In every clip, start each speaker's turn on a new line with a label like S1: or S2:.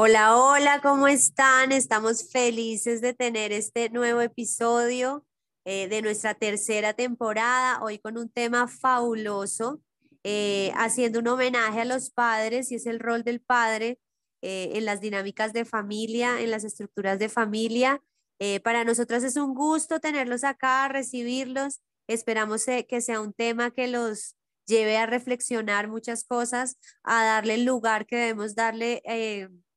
S1: Hola, hola, ¿cómo están? Estamos felices de tener este nuevo episodio eh, de nuestra tercera temporada, hoy con un tema fabuloso, eh, haciendo un homenaje a los padres y es el rol del padre eh, en las dinámicas de familia, en las estructuras de familia. para nosotras es un gusto tenerlos acá, recibirlos. Esperamos que sea un tema que los lleve a reflexionar muchas cosas, a darle el lugar que debemos darle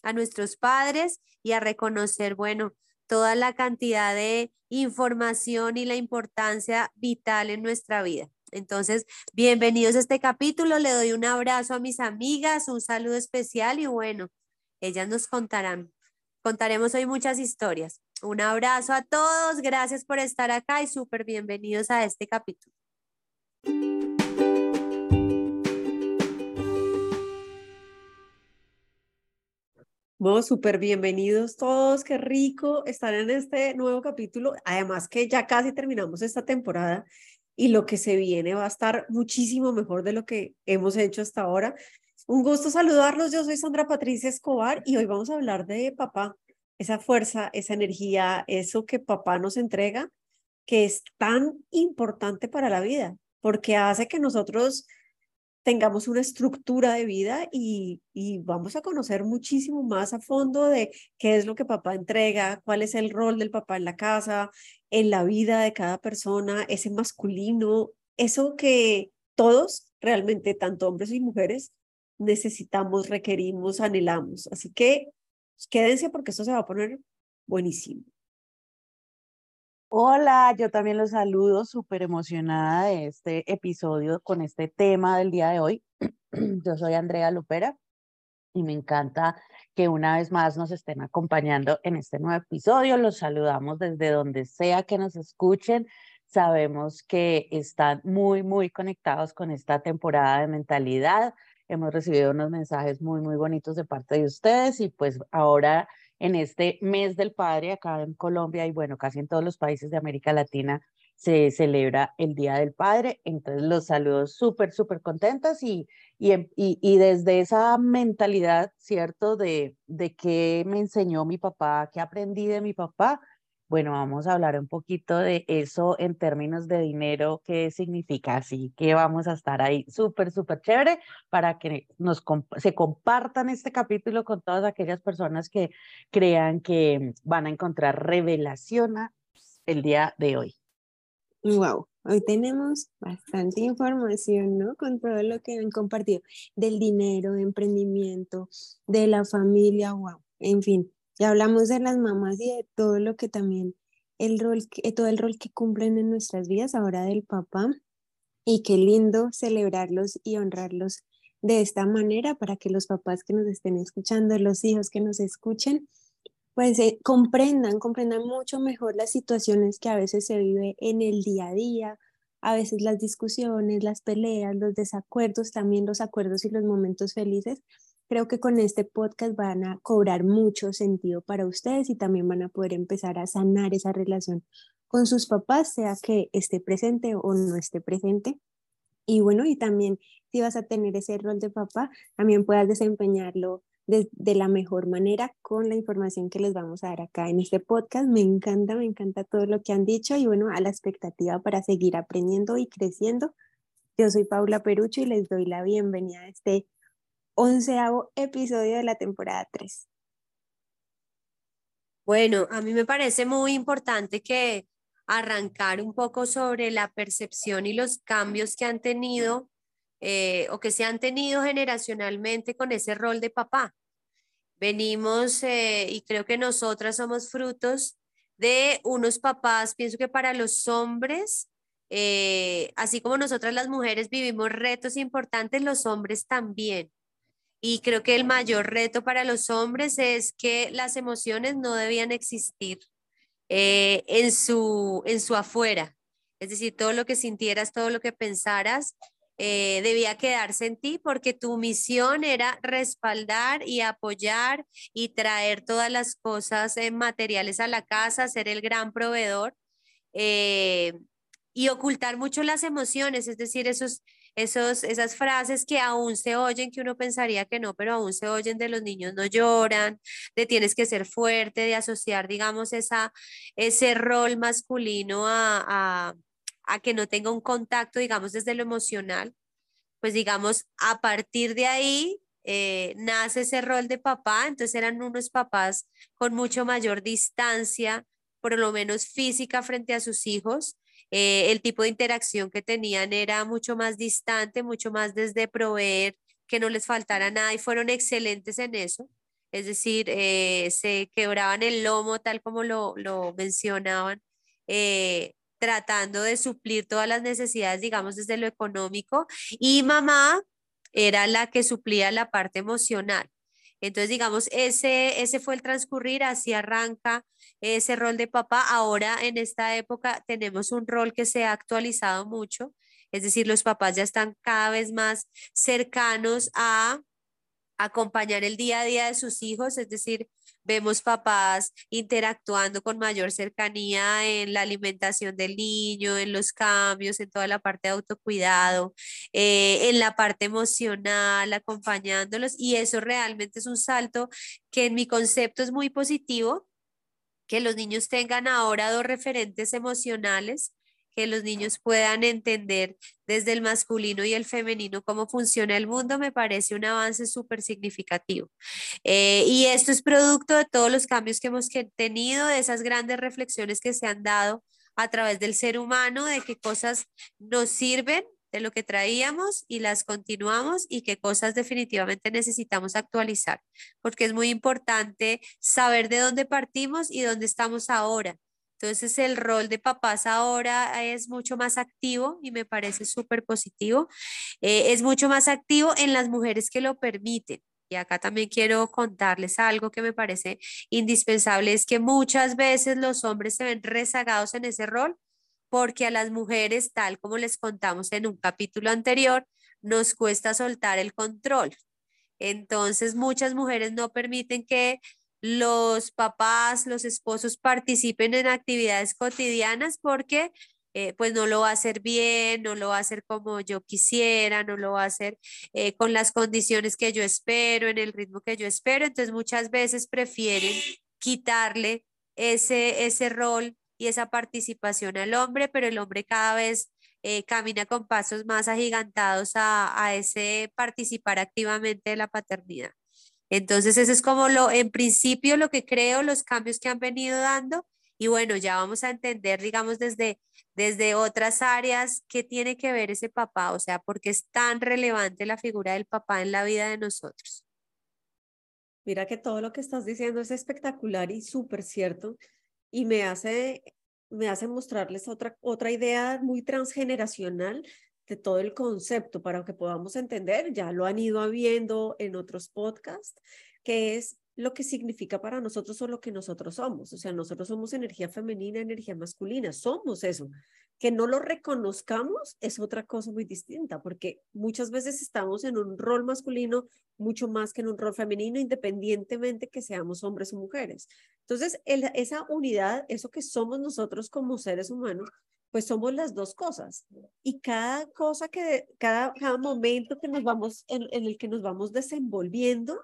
S1: a nuestros padres y a reconocer, bueno, toda la cantidad de información y la importancia vital en nuestra vida. Entonces, bienvenidos a este capítulo. Le doy un abrazo a mis amigas, un saludo especial y bueno, ellas nos contarán. Contaremos hoy muchas historias. Un abrazo a todos. Gracias por estar acá y súper bienvenidos a este capítulo.
S2: Bueno, súper bienvenidos todos, qué rico estar en este nuevo capítulo. Además que ya casi terminamos esta temporada y lo que se viene va a estar muchísimo mejor de lo que hemos hecho hasta ahora. Un gusto saludarlos, yo soy Sandra Patricia Escobar y hoy vamos a hablar de papá, esa fuerza, esa energía, eso que papá nos entrega, que es tan importante para la vida, porque hace que nosotros tengamos una estructura de vida y, y, vamos a conocer muchísimo más a fondo de qué es lo que papá entrega, cuál es el rol del papá en la casa, en la vida de cada persona, ese masculino, eso que todos, realmente, tanto hombres y mujeres, necesitamos, requerimos, anhelamos. Así que pues, quédense porque esto se va a poner buenísimo.
S3: Hola, yo también los saludo, súper emocionada de este episodio con este tema del día de hoy. Yo soy Andrea Lupera y me encanta que una vez más nos estén acompañando en este nuevo episodio. Los saludamos desde donde sea que nos escuchen. Sabemos que están muy, muy conectados con esta temporada de mentalidad. Hemos recibido unos mensajes muy, muy bonitos de parte de ustedes y pues ahora en este mes del padre acá en Colombia y bueno, casi en todos los países de América Latina se celebra el Día del Padre. Entonces los saludos súper, súper contentas y, y, y, desde esa mentalidad, ¿cierto? De, de qué me enseñó mi papá, qué aprendí de mi papá, bueno, vamos a hablar un poquito de eso en términos de dinero, qué significa, así que vamos a estar ahí súper, súper chévere para que nos se compartan este capítulo con todas aquellas personas que crean que van a encontrar revelación el día de hoy.
S4: Wow, hoy tenemos bastante información, ¿no? Con todo lo que han compartido del dinero, de emprendimiento, de la familia, wow, en fin, ya hablamos de las mamás y de todo lo que también, el rol, que, todo el rol que cumplen en nuestras vidas, ahora del papá. Y qué lindo celebrarlos y honrarlos de esta manera para que los papás que nos estén escuchando, los hijos que nos escuchen, pues eh, comprendan, comprendan mucho mejor las situaciones que a veces se vive en el día a día, a veces las discusiones, las peleas, los desacuerdos, también los acuerdos y los momentos felices, Creo que con este podcast van a cobrar mucho sentido para ustedes y también van a poder empezar a sanar esa relación con sus papás, sea que esté presente o no esté presente. Y bueno, y también si vas a tener ese rol de papá, también puedas desempeñarlo de, de, la mejor manera con la información que les vamos a dar acá en este podcast. Me encanta, me encanta todo lo que han dicho y bueno, a la expectativa para seguir aprendiendo y creciendo. Yo soy Paula Perucho y les doy la bienvenida a este onceavo episodio de la temporada 3.
S1: Bueno, a mí me parece muy importante que arrancar un poco sobre la percepción y los cambios que han tenido eh, o que se han tenido generacionalmente con ese rol de papá. Venimos eh, y creo que nosotras somos frutos de unos papás, pienso que para los hombres, eh, así como nosotras las mujeres vivimos retos importantes, los hombres también. Y creo que el mayor reto para los hombres es que las emociones no debían existir eh, en, su, en su afuera. Es decir, todo lo que sintieras, todo lo que pensaras, eh, debía quedarse en ti porque tu misión era respaldar y apoyar y traer todas las cosas eh, materiales a la casa, ser el gran proveedor. y ocultar mucho las emociones, es decir, esos, esos, esas frases que aún se oyen, que uno pensaría que no, pero aún se oyen de los niños no lloran, de tienes que ser fuerte, de asociar, digamos, esa, ese rol masculino a, a que no tenga un contacto, digamos, desde lo emocional, pues digamos, a partir de ahí eh, nace ese rol de papá, entonces eran unos papás con mucho mayor distancia, por lo menos física frente a sus hijos. Eh, el tipo de interacción que tenían era mucho más distante, mucho más desde proveer, que no les faltara nada y fueron excelentes en eso. Es decir, eh, se quebraban el lomo tal como lo, lo mencionaban, tratando de suplir todas las necesidades, digamos, desde lo económico. Y mamá era la que suplía la parte emocional. Entonces, digamos, ese, ese fue el transcurrir, así arranca ese rol de papá. Ahora, en esta época, tenemos un rol que se ha actualizado mucho, es decir, los papás ya están cada vez más cercanos a acompañar el día a día de sus hijos, es decir, vemos papás interactuando con mayor cercanía en la alimentación del niño, en los cambios, en toda la parte de autocuidado, eh, en la parte emocional, acompañándolos, y eso realmente es un salto que en mi concepto es muy positivo, que los niños tengan ahora dos referentes emocionales que los niños puedan entender desde el masculino y el femenino cómo funciona el mundo, me parece un avance súper significativo. Eh, y esto es producto de todos los cambios que hemos tenido, de esas grandes reflexiones que se han dado a través del ser humano, de qué cosas nos sirven de lo que traíamos y las continuamos y qué cosas definitivamente necesitamos actualizar, porque es muy importante saber de dónde partimos y dónde estamos ahora entonces el rol de papás ahora es mucho más activo y me parece súper positivo. Eh, es mucho más activo en las mujeres que lo permiten. Y acá también quiero contarles algo que me parece indispensable, es que muchas veces los hombres se ven rezagados en ese rol porque a las mujeres, tal como les contamos en un capítulo anterior, nos cuesta soltar el control. Entonces, muchas mujeres no permiten que los papás, los esposos participen en actividades cotidianas porque eh, pues no lo va a hacer bien, no lo va a hacer como yo quisiera, no lo va a hacer eh, con las condiciones que yo espero, en el ritmo que yo espero. Entonces muchas veces prefieren quitarle ese, ese rol y esa participación al hombre, pero el hombre cada vez eh, camina con pasos más agigantados a, a ese participar activamente de la paternidad. Entonces, eso es como lo, en principio, lo que creo, los cambios que han venido dando. Y bueno, ya vamos a entender, digamos, desde, desde otras áreas qué tiene que ver ese papá, o sea, por qué es tan relevante la figura del papá en la vida de nosotros.
S2: Mira que todo lo que estás diciendo es espectacular y súper cierto y me hace, me hace mostrarles otra, otra idea muy transgeneracional de todo el concepto para que podamos entender, ya lo han ido viendo en otros podcasts, que es lo que significa para nosotros o lo que nosotros somos. O sea, nosotros somos energía femenina, energía masculina, somos eso. Que no lo reconozcamos es otra cosa muy distinta, porque muchas veces estamos en un rol masculino mucho más que en un rol femenino, independientemente que seamos hombres o mujeres. Entonces, esa unidad, eso que somos nosotros como seres humanos, pues somos las dos cosas. Y cada cosa que, cada, cada momento que nos vamos, en, el que nos vamos desenvolviendo,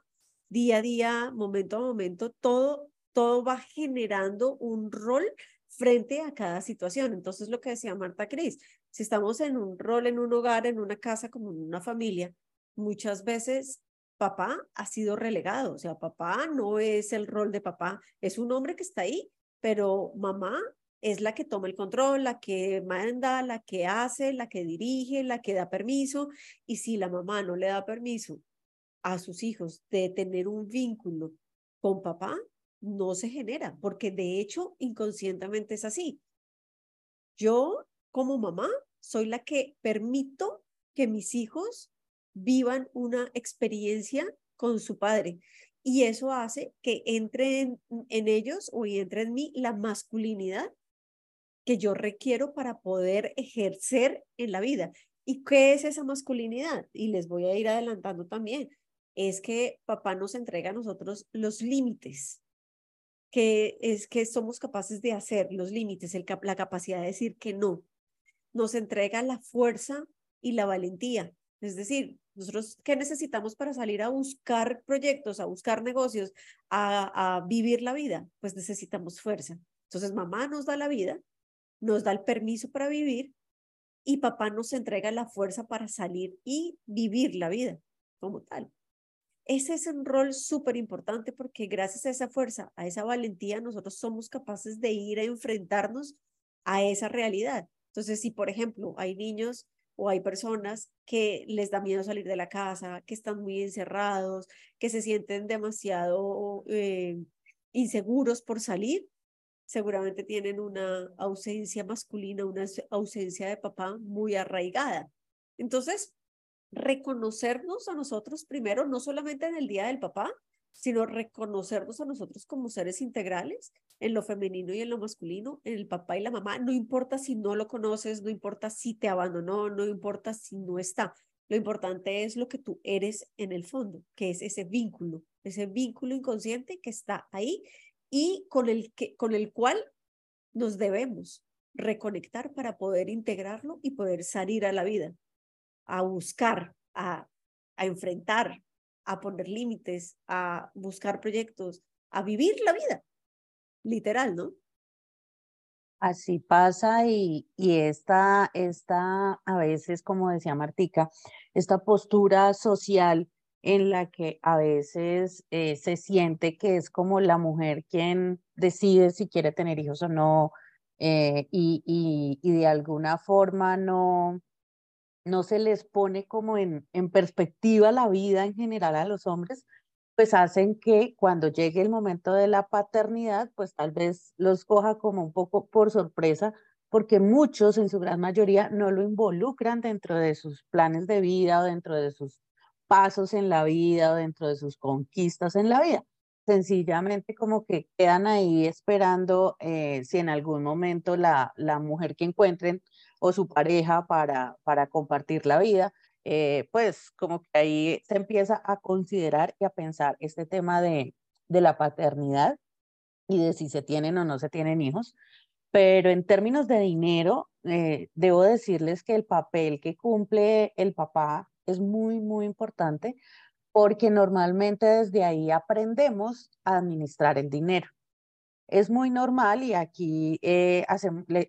S2: día a día, momento a momento, todo, todo va generando un rol frente a cada situación. Entonces, lo que decía Marta Cris, si estamos en un rol, en un hogar, en una casa, como en una familia, muchas veces papá ha sido relegado. O sea, papá no es el rol de papá, es un hombre que está ahí, pero mamá es la que toma el control, la que manda, la que hace, la que dirige, la que da permiso. Y si la mamá no le da permiso a sus hijos de tener un vínculo con papá, no se genera, porque de hecho inconscientemente es así. Yo como mamá soy la que permito que mis hijos vivan una experiencia con su padre. Y eso hace que entre en, ellos o entre en mí la masculinidad que yo requiero para poder ejercer en la vida. ¿Y qué es esa masculinidad? Y les voy a ir adelantando también. Es que papá nos entrega a nosotros los límites, que es que somos capaces de hacer los límites, el, la capacidad de decir que no. nos entrega la fuerza y la valentía. Es decir, nosotros, ¿qué necesitamos para salir a buscar proyectos, a buscar negocios, a, a vivir la vida? Pues necesitamos fuerza. Entonces, mamá nos da la vida, nos da el permiso para vivir y papá nos entrega la fuerza para salir y vivir la vida como tal. Ese es un rol súper importante porque gracias a esa fuerza, a esa valentía, nosotros somos capaces de ir a enfrentarnos a esa realidad. Entonces, si por ejemplo hay niños o hay personas que les da miedo salir de la casa, que están muy encerrados, que se sienten demasiado eh, inseguros por salir, seguramente tienen una ausencia masculina, una ausencia de papá muy arraigada. Entonces, reconocernos a nosotros primero, no solamente en el Día del Papá, sino reconocernos a nosotros como seres integrales en lo femenino y en lo masculino, en el papá y la mamá, no importa si no lo conoces, no importa si te abandonó, no importa si no está. Lo importante es lo que tú eres en el fondo, que es ese vínculo, ese vínculo inconsciente que está ahí y con el, que, con el cual nos debemos reconectar para poder integrarlo y poder salir a la vida, a buscar, a, a enfrentar, a poner límites, a buscar proyectos, a vivir la vida, literal, ¿no?
S3: Así pasa y, y esta, esta, a veces, como decía Martica, esta postura social en la que a veces eh, se siente que es como la mujer quien decide si quiere tener hijos o no, eh, y, y, y, de alguna forma no, no se les pone como en, en perspectiva la vida en general a los hombres, pues hacen que cuando llegue el momento de la paternidad, pues tal vez los coja como un poco por sorpresa, porque muchos, en su gran mayoría, no lo involucran dentro de sus planes de vida o dentro de sus pasos en la vida o dentro de sus conquistas en la vida. Sencillamente como que quedan ahí esperando eh, si en algún momento la, la mujer que encuentren o su pareja para, para compartir la vida, eh, pues como que ahí se empieza a considerar y a pensar este tema de, de la paternidad y de si se tienen o no se tienen hijos. Pero en términos de dinero, eh, debo decirles que el papel que cumple el papá es muy, muy importante porque normalmente desde ahí aprendemos a administrar el dinero. Es muy normal y aquí eh,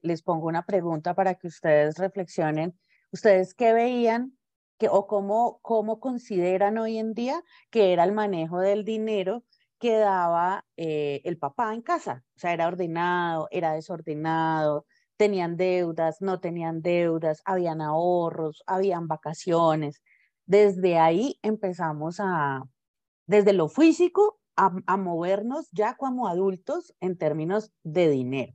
S3: les pongo una pregunta para que ustedes reflexionen. ¿Ustedes qué veían que, o cómo, cómo consideran hoy en día que era el manejo del dinero que daba eh, el papá en casa? O sea, era ordenado, era desordenado, tenían deudas, no tenían deudas, habían ahorros, habían vacaciones. Desde ahí empezamos a, desde lo físico, a, movernos ya como adultos en términos de dinero.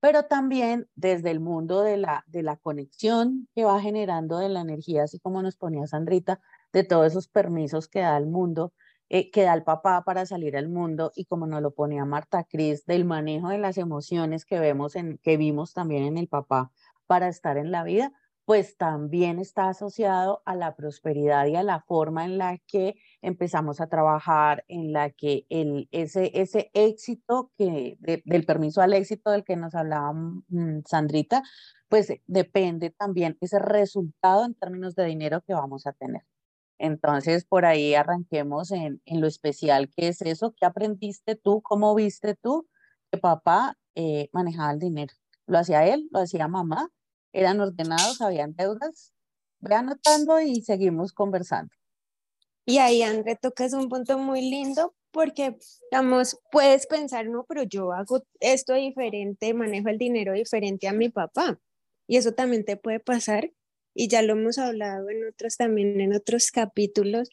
S3: Pero también desde el mundo de la, de la conexión que va generando de la energía, así como nos ponía Sandrita, de todos esos permisos que da el mundo, eh, que da el papá para salir al mundo y como nos lo ponía Marta Cris, del manejo de las emociones que vemos en, que vimos también en el papá para estar en la vida, pues también está asociado a la prosperidad y a la forma en la que empezamos a trabajar, en la que el, ese, ese éxito que, del permiso al éxito del que nos hablaba mm, Sandrita, pues depende también ese resultado en términos de dinero que vamos a tener. Entonces, por ahí arranquemos en, en lo especial que es eso. ¿Qué aprendiste tú? ¿Cómo viste tú que papá eh, manejaba el dinero? ¿Lo hacía él? ¿Lo hacía mamá? Eran ordenados, habían deudas. Ve anotando y seguimos conversando.
S4: Y ahí, André, tocas un punto muy lindo porque, digamos, puedes pensar, no, pero yo hago esto diferente, manejo el dinero diferente a mi papá. Y eso también te puede pasar. Y ya lo hemos hablado en otros también, en otros capítulos.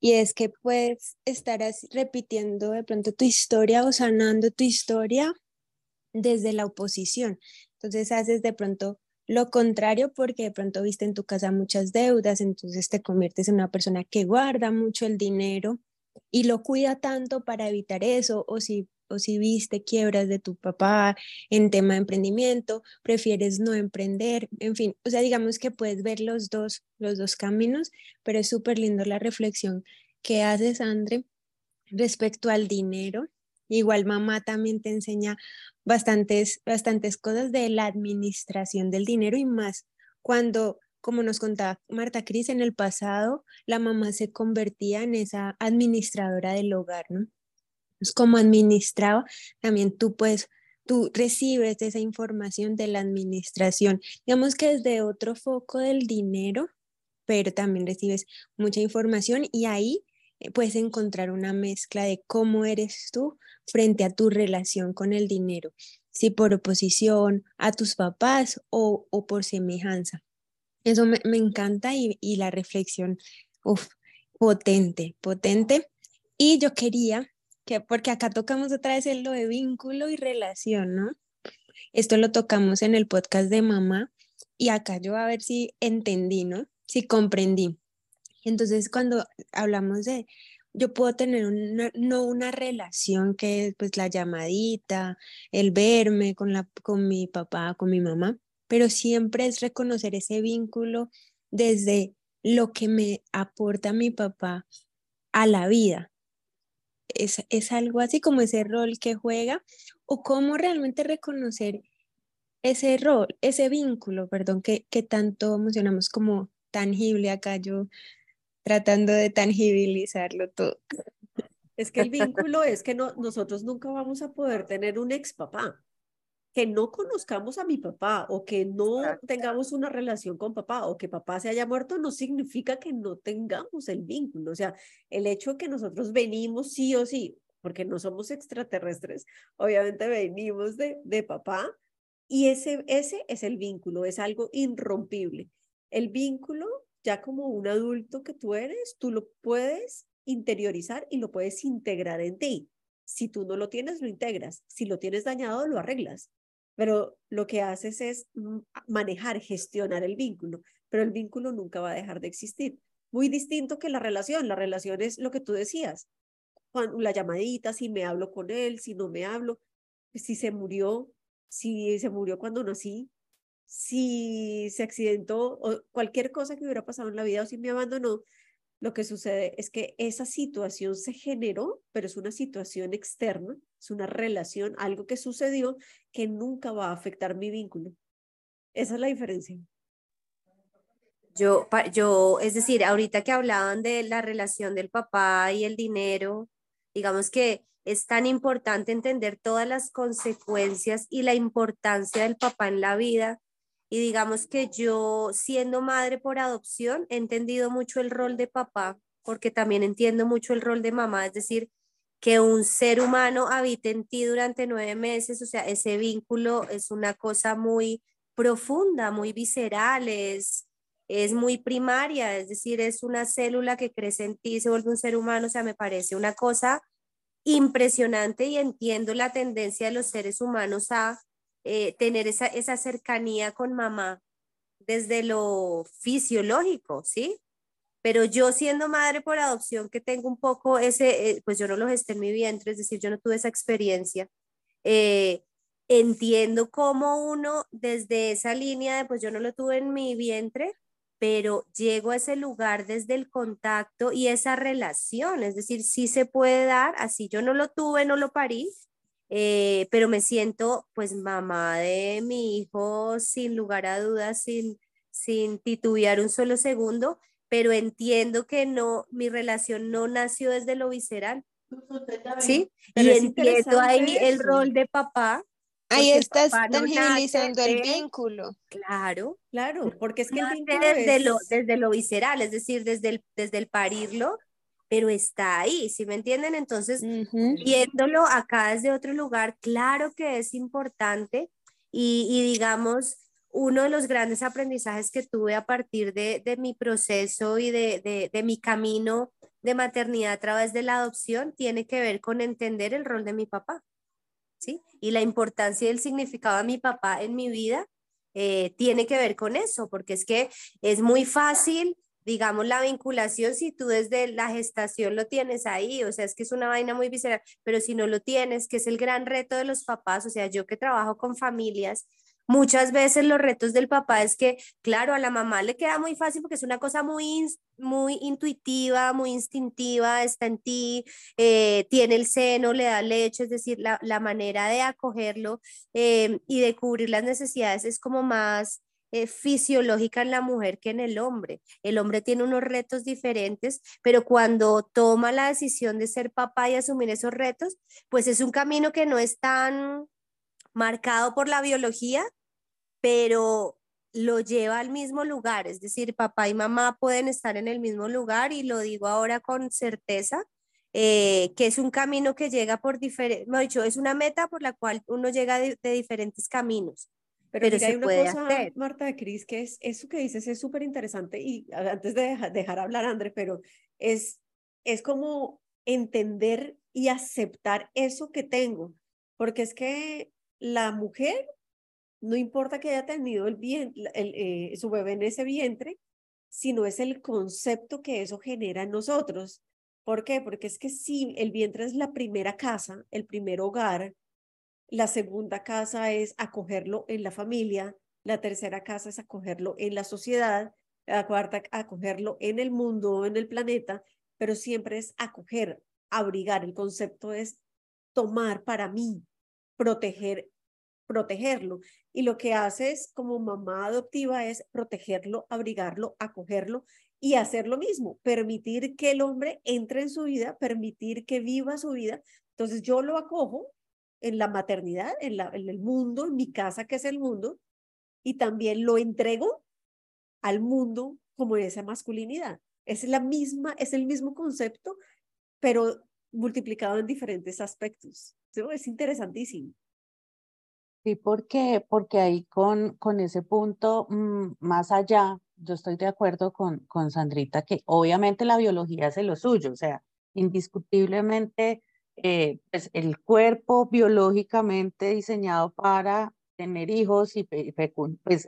S4: Y es que puedes estar repitiendo de pronto tu historia o sanando tu historia desde la oposición. Entonces haces de pronto lo contrario porque de pronto viste en tu casa muchas deudas, entonces te conviertes en una persona que guarda mucho el dinero y lo cuida tanto para evitar eso, o si, o si viste quiebras de tu papá en tema de emprendimiento, prefieres no emprender, en fin, o sea, digamos que puedes ver los dos, los dos caminos, pero es súper lindo la reflexión que haces, Andre, respecto al dinero Igual mamá también te enseña bastantes, bastantes cosas de la administración del dinero y más cuando, como nos contaba Marta Cris, en el pasado la mamá se convertía en esa administradora del hogar, ¿no? Pues como administraba, también tú puedes tú recibes esa información de la administración. Digamos que desde otro foco del dinero, pero también recibes mucha información y ahí puedes encontrar una mezcla de cómo eres tú frente a tu relación con el dinero, si por oposición a tus papás o, por semejanza. Eso me, encanta y, la reflexión, uf, potente, potente. Y yo quería que, porque acá tocamos otra vez lo de vínculo y relación, ¿no? Esto lo tocamos en el podcast de mamá y acá yo a ver si entendí, ¿no? Si comprendí. Entonces, cuando hablamos de, yo puedo tener no una relación que es pues la llamadita, el verme con, la, con mi papá, con mi mamá, pero siempre es reconocer ese vínculo desde lo que me aporta mi papá a la vida. Es, es algo así como ese rol que juega o cómo realmente reconocer ese rol, ese vínculo, perdón, que, que tanto mencionamos como tangible acá yo tratando de tangibilizarlo todo.
S2: Es que el vínculo es que no, nosotros nunca vamos a poder tener un ex papá. Que no conozcamos a mi papá o que no tengamos una relación con papá o que papá se haya muerto no significa que no tengamos el vínculo. O sea, el hecho de que nosotros venimos sí o sí, porque no somos extraterrestres, obviamente venimos de, de papá y ese, ese es el vínculo, es algo irrompible. El vínculo ya como un adulto que tú eres, tú lo puedes interiorizar y lo puedes integrar en ti. Si tú no lo tienes, lo integras. Si lo tienes dañado, lo arreglas. Pero lo que haces es manejar, gestionar el vínculo. Pero el vínculo nunca va a dejar de existir. Muy distinto que la relación. La relación es lo que tú decías. La llamadita, si me hablo con él, si no me hablo, si se murió, si se murió cuando nací, si se accidentó o cualquier cosa que hubiera pasado en la vida o si me abandonó, lo que sucede es que esa situación se generó, pero es una situación externa, es una relación, algo que sucedió que nunca va a afectar mi vínculo. Esa es la diferencia.
S1: Yo, yo, es decir, ahorita que hablaban de la relación del papá y el dinero, digamos que es tan importante entender todas las consecuencias y la importancia del papá en la vida y digamos que yo, siendo madre por adopción, he entendido mucho el rol de papá, porque también entiendo mucho el rol de mamá, es decir, que un ser humano habite en ti durante nueve meses, o sea, ese vínculo es una cosa muy profunda, muy visceral, es, es muy primaria, es decir, es una célula que crece en ti, se vuelve un ser humano, o sea, me parece una cosa impresionante y entiendo la tendencia de los seres humanos a eh, tener esa, esa cercanía con mamá desde lo fisiológico, ¿sí? Pero yo siendo madre por adopción, que tengo un poco ese, eh, pues yo no lo gesté en mi vientre, es decir, yo no tuve esa experiencia, eh, entiendo cómo uno desde esa línea de, pues yo no lo tuve en mi vientre, pero llego a ese lugar desde el contacto y esa relación, es decir, sí se puede dar, así yo no lo tuve, no lo parí, eh, pero me siento pues mamá de mi hijo sin lugar a dudas, sin, sin titubear un solo segundo, pero entiendo que no, mi relación no nació desde lo visceral. ¿Sí? y entiendo ahí el rol de papá.
S4: Ahí estás tangibilizando el vínculo.
S1: Claro,
S2: claro, porque es que el vínculo
S1: desde, lo, desde lo visceral, es decir, desde el, desde el parirlo, pero está ahí, ¿sí me entienden? Entonces, viéndolo acá desde otro lugar, claro que es importante y, digamos, uno de los grandes aprendizajes que tuve a partir de, mi proceso y de, de, mi camino de maternidad a través de la adopción tiene que ver con entender el rol de mi papá, ¿sí? Y la importancia y el significado de mi papá en mi vida eh, tiene que ver con eso, porque es que es muy fácil digamos, la vinculación, si tú desde la gestación lo tienes ahí, o sea, es que es una vaina muy visceral, pero si no lo tienes, que es el gran reto de los papás, o sea, yo que trabajo con familias, Muchas veces los retos del papá es que, claro, a la mamá le queda muy fácil porque es una cosa muy, muy intuitiva, muy instintiva, está en ti, eh, tiene el seno, le da leche, es decir, la, manera de acogerlo eh, y de cubrir las necesidades es como más eh, fisiológica en la mujer que en el hombre. El hombre tiene unos retos diferentes, pero cuando toma la decisión de ser papá y asumir esos retos, pues es un camino que no es tan marcado por la biología, pero lo lleva al mismo lugar, es decir, papá y mamá pueden estar en el mismo lugar y lo digo ahora con certeza, eh, que es un camino que llega por diferentes, dicho, es una meta por la cual uno llega de, diferentes caminos.
S2: Pero, hay una cosa, Marta de Cris, que es eso que dices es súper interesante y antes de dejar, hablar André, pero es, es como entender y aceptar eso que tengo, porque es que la mujer, no importa que haya tenido el, eh, su bebé en ese vientre, sino es el concepto que eso genera en nosotros. ¿Por qué? Porque es que si el vientre es la primera casa, el primer hogar, la segunda casa es acogerlo en la familia, la tercera casa es acogerlo en la sociedad, la cuarta acogerlo en el mundo, en el planeta, pero siempre es acoger, abrigar. El concepto es tomar para mí, proteger, protegerlo. Y lo que haces como mamá adoptiva es protegerlo, abrigarlo, acogerlo y hacer lo mismo, permitir que el hombre entre en su vida, permitir que viva su vida. Entonces yo lo acojo en la maternidad, en, la, en el mundo, en mi casa que es el mundo, y también lo entrego al mundo como esa masculinidad. Es la misma, es el mismo concepto, pero multiplicado en diferentes aspectos. Es interesantísimo.
S3: Sí, porque, porque ahí con, con ese punto mm, más allá, yo estoy de acuerdo con, con Sandrita que obviamente la biología hace lo suyo, o sea, indiscutiblemente eh, pues el cuerpo biológicamente diseñado para tener hijos y pues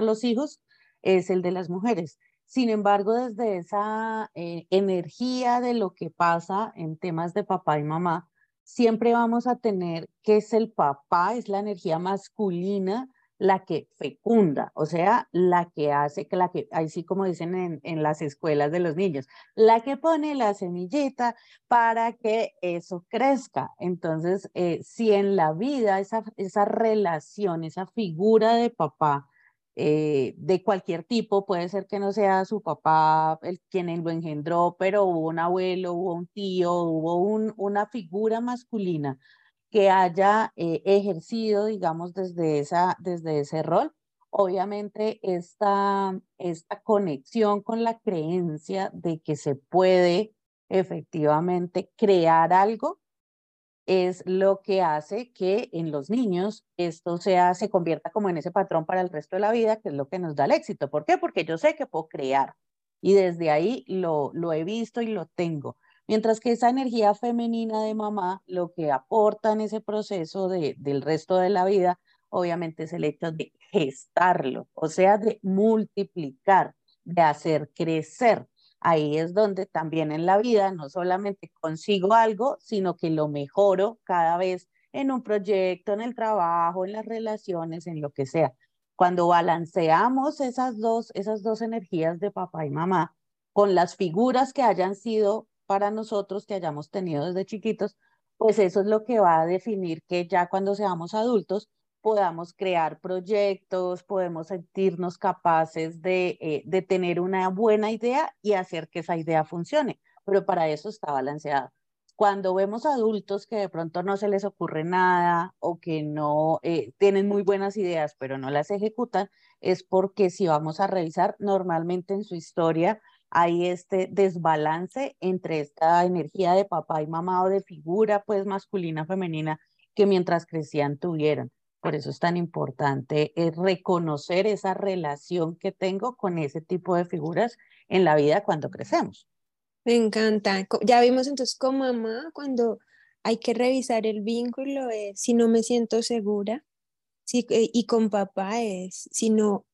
S3: los hijos es el de las mujeres. Sin embargo, desde esa eh, energía de lo que pasa en temas de papá y mamá, siempre vamos a tener que es el papá, es la energía masculina la que fecunda, o sea, la que hace, que la que, así como dicen en, en, las escuelas de los niños, la que pone la semillita para que eso crezca. Entonces, eh, si en la vida esa, esa relación, esa figura de papá, eh, de cualquier tipo, puede ser que no sea su papá el quien lo engendró, pero hubo un abuelo, hubo un tío, hubo un, una figura masculina que haya eh, ejercido, digamos, desde, esa, desde ese rol. Obviamente, esta, esta conexión con la creencia de que se puede efectivamente crear algo es lo que hace que en los niños esto sea, se convierta como en ese patrón para el resto de la vida, que es lo que nos da el éxito. ¿Por qué? Porque yo sé que puedo crear y desde ahí lo, lo he visto y lo tengo. Mientras que esa energía femenina de mamá lo que aporta en ese proceso de, del resto de la vida, obviamente es el hecho de gestarlo, o sea, de multiplicar, de hacer crecer. Ahí es donde también en la vida no solamente consigo algo, sino que lo mejoro cada vez en un proyecto, en el trabajo, en las relaciones, en lo que sea. Cuando balanceamos esas dos, esas dos energías de papá y mamá con las figuras que hayan sido para nosotros que hayamos tenido desde chiquitos, pues eso es lo que va a definir que ya cuando seamos adultos podamos crear proyectos, podemos sentirnos capaces de, eh, de tener una buena idea y hacer que esa idea funcione. Pero para eso está balanceado. Cuando vemos adultos que de pronto no se les ocurre nada o que no eh, tienen muy buenas ideas pero no las ejecutan, es porque si vamos a revisar normalmente en su historia hay este desbalance entre esta energía de papá y mamá o de figura pues masculina, femenina, que mientras crecían tuvieron. Por eso es tan importante eh, reconocer esa relación que tengo con ese tipo de figuras en la vida cuando crecemos.
S4: Me encanta. Ya vimos entonces con mamá cuando hay que revisar el vínculo es si no me siento segura, si, eh, y con papá es si no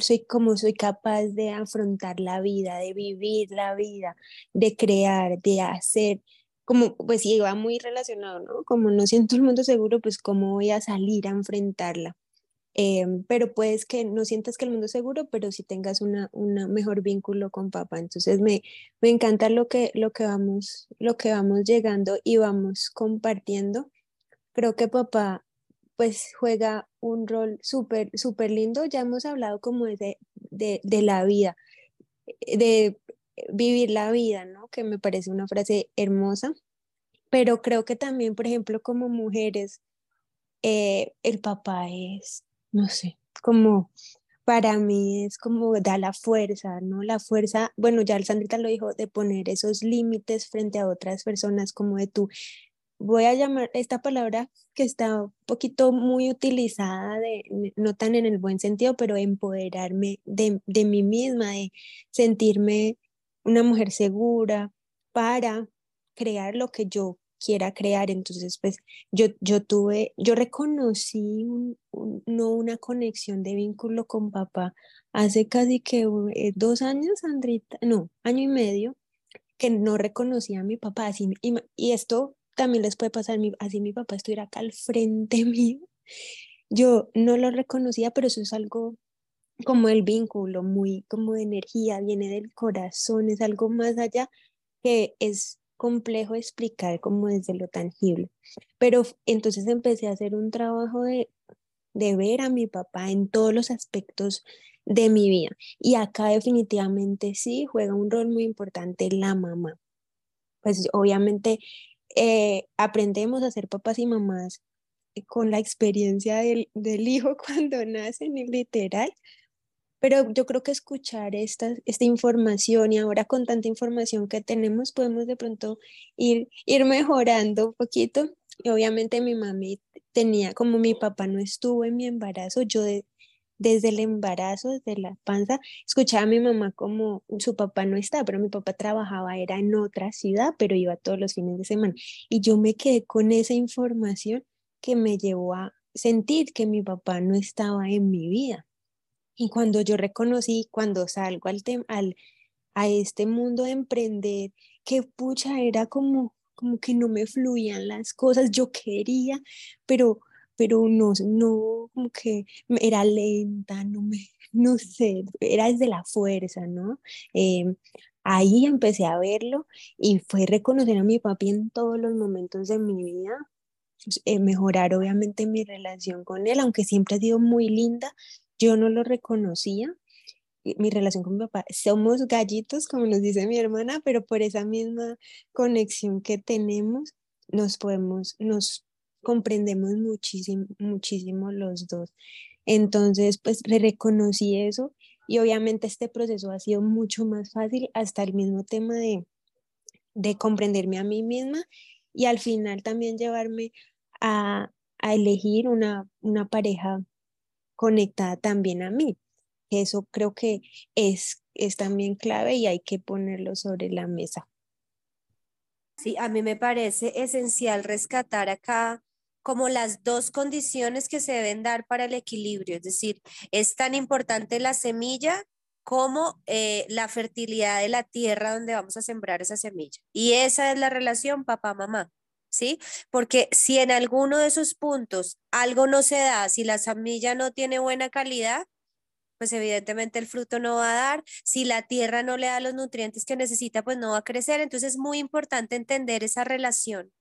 S4: soy como soy capaz de afrontar la vida, de vivir la vida, de crear, de hacer, como pues sí, va muy relacionado, ¿no? Como no siento el mundo seguro, pues cómo voy a salir a enfrentarla. Em, pero puedes que no sientas que el mundo es seguro, pero si tengas una, un mejor vínculo con papá. Entonces me, me encanta lo que, lo, que vamos, lo que vamos llegando y vamos compartiendo. Creo que papá pues juega un rol súper, súper lindo. Ya hemos hablado como de, de, la vida, de vivir la vida, ¿no? Que me parece una frase hermosa. Pero creo que también, por ejemplo, como mujeres, eh, el papá es no sé, como para mí es como da la fuerza, ¿no? La fuerza, bueno, ya el Sandrita lo dijo, de poner esos límites frente a otras personas, como de tú, voy a llamar esta palabra que está un poquito muy utilizada, de, no tan en el buen sentido, pero empoderarme de, de mí misma, de sentirme una mujer segura para crear lo que yo quiera crear. Entonces, pues yo, yo tuve, yo reconocí no una conexión de vínculo con papá hace casi que eh, dos años, Andrita, no, año y medio, que no reconocía a mi papá. Así, y, y esto también les puede pasar, así mi papá estuviera acá al frente mío. Yo no lo reconocía, pero eso es algo como el vínculo, muy como de energía, viene del corazón, es algo más allá que es complejo explicar como desde lo tangible. Pero entonces empecé a hacer un trabajo de, de ver a mi papá en todos los aspectos de mi vida. Y acá definitivamente sí juega un rol muy importante la mamá. Pues obviamente eh, aprendemos a ser papás y mamás con la experiencia del, del hijo cuando nacen, literal, pero yo creo que escuchar esta, esta información y ahora con tanta información que tenemos podemos de pronto ir, ir mejorando un poquito. Y obviamente mi mami tenía, como mi papá no estuvo en mi embarazo, yo desde el embarazo, desde la panza, escuchaba a mi mamá como su papá no está, pero mi papá trabajaba, era en otra ciudad, pero iba todos los fines de semana. Y yo me quedé con esa información que me llevó a sentir que mi papá no estaba en mi vida. Y cuando yo reconocí, cuando salgo al, al a este mundo de emprender, que pucha, era como, como que no me fluían las cosas, yo quería, pero, pero no, no, como que era lenta, no me, no sé, era desde la fuerza, ¿no? Em, ahí empecé a verlo y fue reconocer a mi papi en todos los momentos de mi vida, pues, eh, mejorar obviamente mi relación con él, aunque siempre ha sido muy linda, yo no lo reconocía, mi relación con mi papá. Somos gallitos, como nos dice mi hermana, pero por esa misma conexión que tenemos, nos podemos, nos comprendemos muchísimo, muchísimo los dos. Entonces, pues reconocí eso y obviamente este proceso ha sido mucho más fácil hasta el mismo tema de, de comprenderme a mí misma y al final también llevarme a, a elegir una, una pareja conectada también a mí. Eso creo que es, es también clave y hay que ponerlo sobre la mesa.
S1: Sí, a mí me parece esencial rescatar acá como las dos condiciones que se deben dar para el equilibrio, es decir, es tan importante la semilla como eh, la fertilidad de la tierra donde vamos a sembrar esa semilla. Y esa es la relación papá-mamá. ¿sí? Porque si en alguno de esos puntos algo no se da, si la semilla no tiene buena calidad, pues evidentemente el fruto no va a dar. Si la tierra no le da los nutrientes que necesita, pues no va a crecer. Entonces es muy importante entender esa relación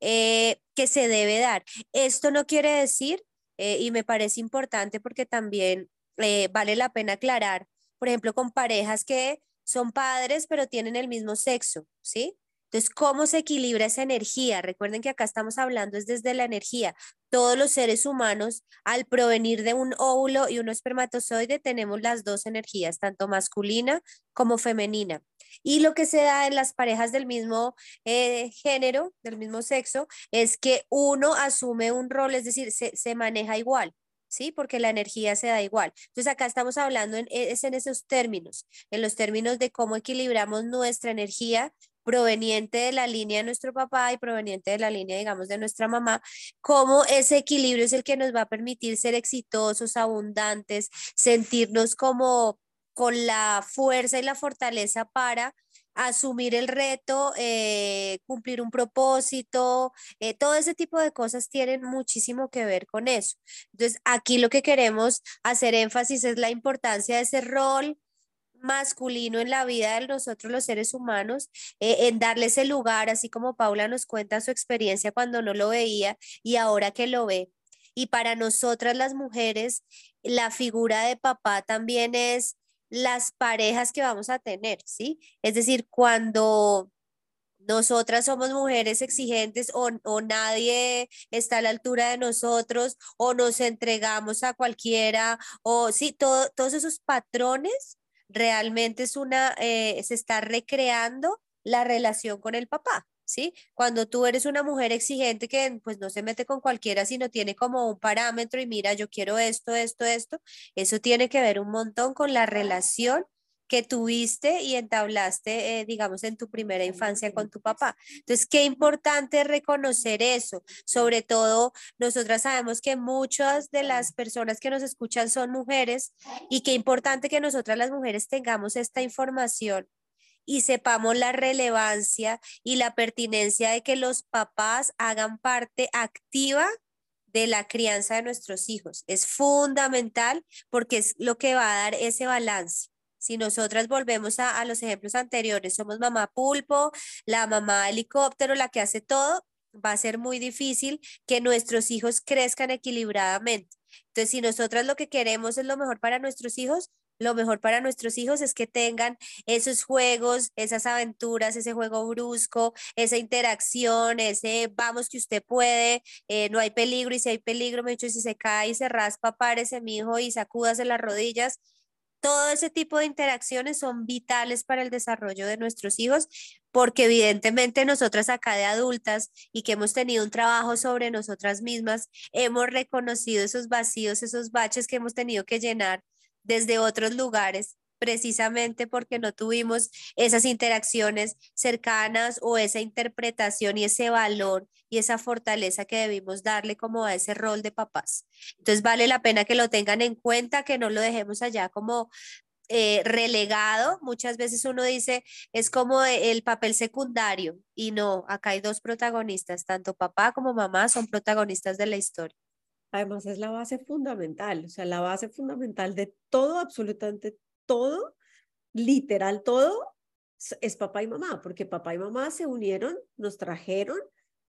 S1: eh, que se debe dar. Esto no quiere decir, eh, y me parece importante porque también eh, vale la pena aclarar, por ejemplo, con parejas que son padres pero tienen el mismo sexo, ¿sí? Entonces, ¿cómo se equilibra esa energía? Recuerden que acá estamos hablando es desde la energía. Todos los seres humanos, al provenir de un óvulo y un espermatozoide, tenemos las dos energías, tanto masculina como femenina. Y lo que se da en las parejas del mismo eh, género, del mismo sexo, es que uno asume un rol, es decir, se, se maneja igual. ¿sí? Porque la energía se da igual. Entonces acá estamos hablando en, es en esos términos, en los términos de cómo equilibramos nuestra energía proveniente de la línea de nuestro papá y proveniente de la línea, digamos, de nuestra mamá, cómo ese equilibrio es el que nos va a permitir ser exitosos, abundantes, sentirnos como con la fuerza y la fortaleza para asumir el reto, eh, cumplir un propósito, eh, todo ese tipo de cosas tienen muchísimo que ver con eso. Entonces, aquí lo que queremos hacer énfasis es la importancia de ese rol masculino en la vida de nosotros los seres humanos, eh, en darle ese lugar, así como Paula nos cuenta su experiencia cuando no lo veía y ahora que lo ve. Y para nosotras las mujeres, la figura de papá también es las parejas que vamos a tener, ¿sí? Es decir, cuando nosotras somos mujeres exigentes o, o, nadie está a la altura de nosotros o nos entregamos a cualquiera o sí, todo, todos esos patrones realmente es una, eh, se está recreando la relación con el papá. ¿Sí? Cuando tú eres una mujer exigente que pues no se mete con cualquiera, sino tiene como un parámetro y mira, yo quiero esto, esto, esto, eso tiene que ver un montón con la relación que tuviste y entablaste, eh, digamos, en tu primera infancia con tu papá. Entonces, qué importante reconocer eso. Sobre todo, nosotras sabemos que muchas de las personas que nos escuchan son mujeres y qué importante que nosotras las mujeres tengamos esta información y sepamos la relevancia y la pertinencia de que los papás hagan parte activa de la crianza de nuestros hijos. Es fundamental porque es lo que va a dar ese balance. Si nosotras volvemos a, los ejemplos anteriores, somos mamá pulpo, la mamá helicóptero, la que hace todo, va a ser muy difícil que nuestros hijos crezcan equilibradamente. Entonces, si nosotras lo que queremos es lo mejor para nuestros hijos, lo mejor para nuestros hijos es que tengan esos juegos, esas aventuras, ese juego brusco, esa interacción, ese vamos que usted puede, eh, no hay peligro y si hay peligro, me dicho, si se cae y se raspa, párese mi hijo y sacúdase las rodillas. Todo ese tipo de interacciones son vitales para el desarrollo de nuestros hijos, porque evidentemente nosotras acá de adultas y que hemos tenido un trabajo sobre nosotras mismas, hemos reconocido esos vacíos, esos baches que hemos tenido que llenar desde otros lugares precisamente porque no tuvimos esas interacciones cercanas o esa interpretación y ese valor y esa fortaleza que debimos darle como a ese rol de papás. Entonces vale la pena que lo tengan en cuenta, que no lo dejemos allá como eh, relegado. Muchas veces uno dice es como el papel secundario y no, acá hay dos protagonistas, tanto papá como mamá son protagonistas de la historia.
S2: Además es la base fundamental, o sea, la base fundamental de todo, absolutamente todo, literal todo, es papá y mamá, porque papá y mamá se unieron, nos trajeron,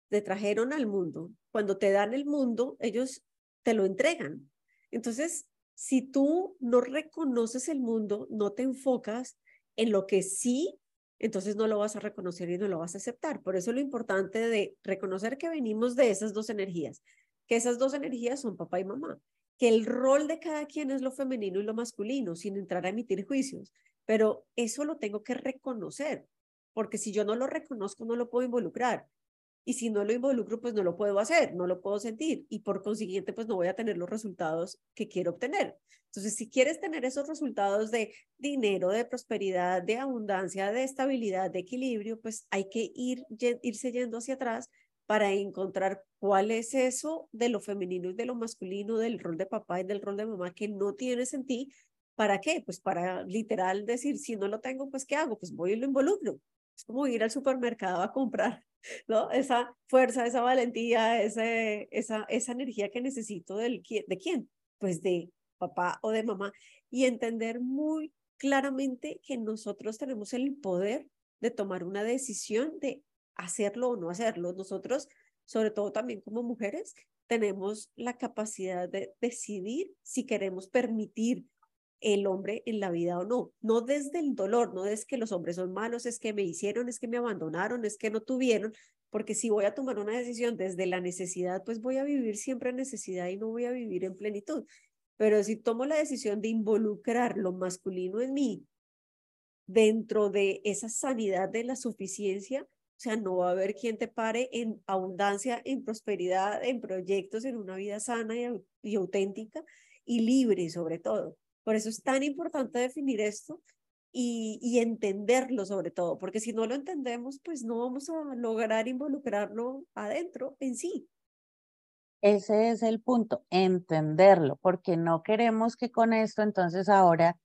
S2: te trajeron al mundo. Cuando te dan el mundo, ellos te lo entregan. Entonces, si tú no reconoces el mundo, no te enfocas en lo que sí, entonces no lo vas a reconocer y no lo vas a aceptar. Por eso lo importante de reconocer que venimos de esas dos energías, que esas dos energías son papá y mamá que el rol de cada quien es lo femenino y lo masculino, sin entrar a emitir juicios, pero eso lo tengo que reconocer, porque si yo no lo reconozco, no lo puedo involucrar. Y si no lo involucro, pues no lo puedo hacer, no lo puedo sentir y por consiguiente, pues no voy a tener los resultados que quiero obtener. Entonces, si quieres tener esos resultados de dinero, de prosperidad, de abundancia, de estabilidad, de equilibrio, pues hay que ir, irse yendo hacia atrás para encontrar cuál es eso de lo femenino y de lo masculino, del rol de papá y del rol de mamá que no tienes en ti. ¿Para qué? Pues para literal decir, si no lo tengo, pues ¿qué hago? Pues voy y lo involucro. Es como ir al supermercado a comprar, ¿no? Esa fuerza, esa valentía, ese, esa, esa energía que necesito del, ¿de quién? Pues de papá o de mamá. Y entender muy claramente que nosotros tenemos el poder de tomar una decisión de hacerlo o no hacerlo. Nosotros, sobre todo también como mujeres, tenemos la capacidad de decidir si queremos permitir el hombre en la vida o no. No desde el dolor, no es que los hombres son malos, es que me hicieron, es que me abandonaron, es que no tuvieron, porque si voy a tomar una decisión desde la necesidad, pues voy a vivir siempre en necesidad y no voy a vivir en plenitud. Pero si tomo la decisión de involucrar lo masculino en mí dentro de esa sanidad de la suficiencia, o sea, no va a haber quien te pare en abundancia, en prosperidad, en proyectos, en una vida sana y, auténtica y libre sobre todo. Por eso es tan importante definir esto y, y, entenderlo sobre todo, porque si no lo entendemos, pues no vamos a lograr involucrarlo adentro en sí.
S3: Ese es el punto, entenderlo, porque no queremos que con esto entonces ahora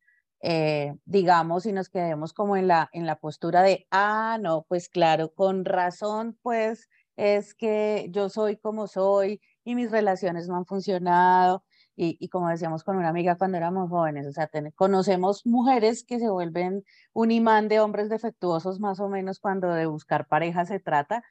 S3: eh, digamos, y nos quedemos como en la, en la postura de, ah, no, pues claro, con razón, pues es que yo soy como soy y mis relaciones no han funcionado. Y, y como decíamos con una amiga cuando éramos jóvenes, o sea, conocemos mujeres que se vuelven un imán de hombres defectuosos más o menos cuando de buscar pareja se trata,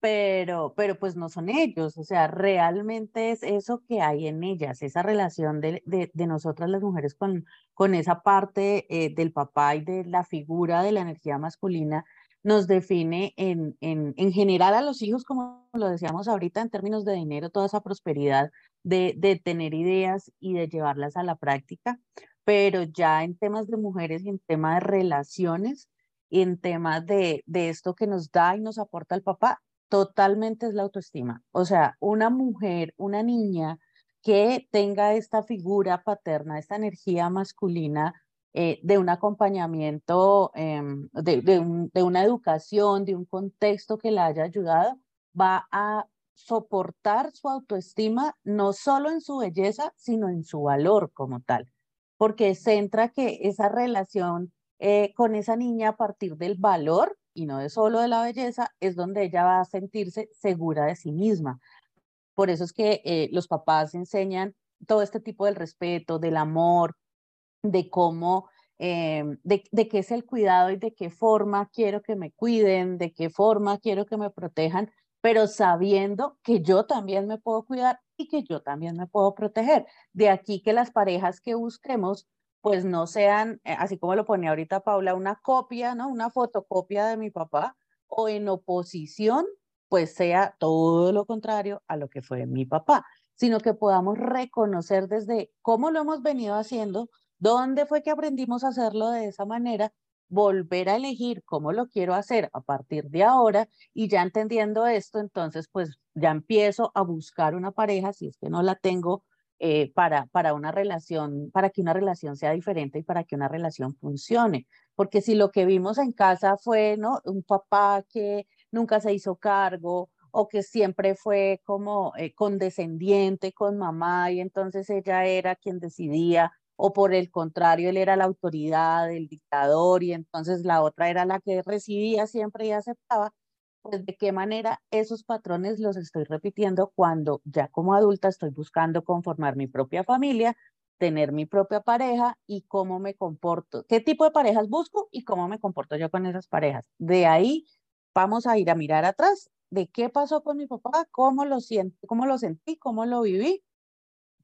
S3: pero, pero pues no son ellos, o sea, realmente es eso que hay en ellas, esa relación de, de, de nosotras las mujeres con, con esa parte eh, del papá y de la figura de la energía masculina, nos define en, en, en, general a los hijos, como lo decíamos ahorita, en términos de dinero, toda esa prosperidad de, de tener ideas y de llevarlas a la práctica, pero ya en temas de mujeres y en temas de relaciones, en temas de, de esto que nos da y nos aporta el papá, totalmente es la autoestima. O sea, una mujer, una niña que tenga esta figura paterna, esta energía masculina eh, de un acompañamiento, em, de, una educación, de un contexto que la haya ayudado, va a soportar su autoestima no solo en su belleza, sino en su valor como tal, porque centra que esa relación eh, con esa niña a partir del valor y no de solo de la belleza, es donde ella va a sentirse segura de sí misma. Por eso es que eh, los papás enseñan todo este tipo del respeto, del amor, de cómo, eh, de, de qué es el cuidado y de qué forma quiero que me cuiden, de qué forma quiero que me protejan, pero sabiendo que yo también me puedo cuidar y que yo también me puedo proteger. De aquí que las parejas que busquemos pues no sean, eh, así como lo ponía ahorita Paula, una copia, ¿no? Una fotocopia de mi papá, o en oposición, pues sea todo lo contrario a lo que fue mi papá, sino que podamos reconocer desde cómo lo hemos venido haciendo, dónde fue que aprendimos a hacerlo de esa manera, volver a elegir cómo lo quiero hacer a partir de ahora y ya entendiendo esto, entonces pues ya empiezo a buscar una pareja, si es que no la tengo eh, para, para una relación, para que una relación sea diferente y para que una relación funcione. Porque si lo que vimos en casa fue ¿no? un papá que nunca se hizo cargo o que siempre fue como eh, condescendiente con mamá y entonces ella era quien decidía, o por el contrario, él era la autoridad, el dictador y entonces la otra era la que recibía siempre y aceptaba, pues de qué manera esos patrones los estoy repitiendo cuando ya como adulta estoy buscando conformar mi propia familia, tener mi propia pareja y cómo me comporto, qué tipo de parejas busco y cómo me comporto yo con esas parejas. De ahí vamos a ir a mirar atrás de qué pasó con mi papá, cómo lo siento, cómo lo sentí, cómo lo viví,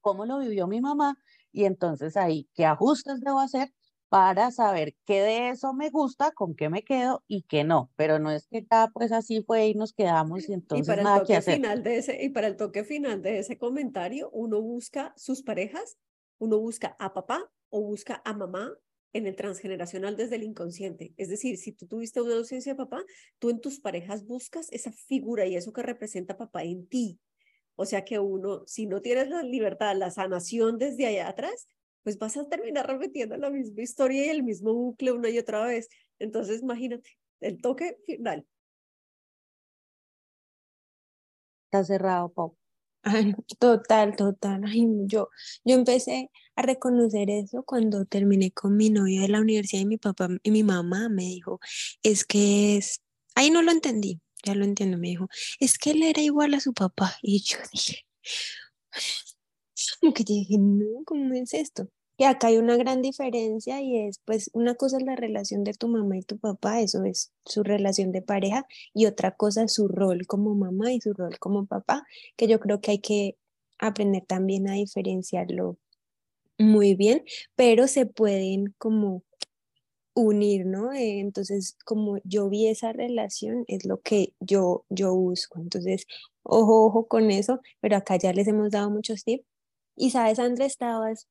S3: cómo lo vivió mi mamá y entonces ahí qué ajustes debo hacer para saber qué de eso me gusta, con qué me quedo y qué no. Pero no es que ya pues así fue y nos quedamos y entonces
S2: y para
S3: nada
S2: el toque
S3: que hacer.
S2: Final de ese, y para el toque final de ese comentario, uno busca sus parejas, uno busca a papá o busca a mamá en el transgeneracional desde el inconsciente. Es decir, si tú tuviste una ausencia de papá, tú en tus parejas buscas esa figura y eso que representa papá en ti. O sea que uno, si no tienes la libertad, la sanación desde allá atrás, pues vas a terminar repitiendo la misma historia y el mismo bucle una y otra vez. Entonces, imagínate, el toque final.
S3: Está cerrado, Pau.
S4: Ay, total, total. Ay, yo, yo empecé a reconocer eso cuando terminé con mi novia de la universidad y mi papá y mi mamá me dijo, es que es, ahí no lo entendí, ya lo entiendo, me dijo, es que él era igual a su papá. Y yo dije, como que dije, no, ¿cómo es esto? Y acá hay una gran diferencia y es, pues, una cosa es la relación de tu mamá y tu papá, eso es su relación de pareja, y otra cosa es su rol como mamá y su rol como papá, que yo creo que hay que aprender también a diferenciarlo muy bien, pero se pueden como unir, ¿no? Eh, entonces, como yo vi esa relación, es lo que yo, yo busco. Entonces, ojo, ojo con eso, pero acá ya les hemos dado muchos tips y sabes, Andrés, estabas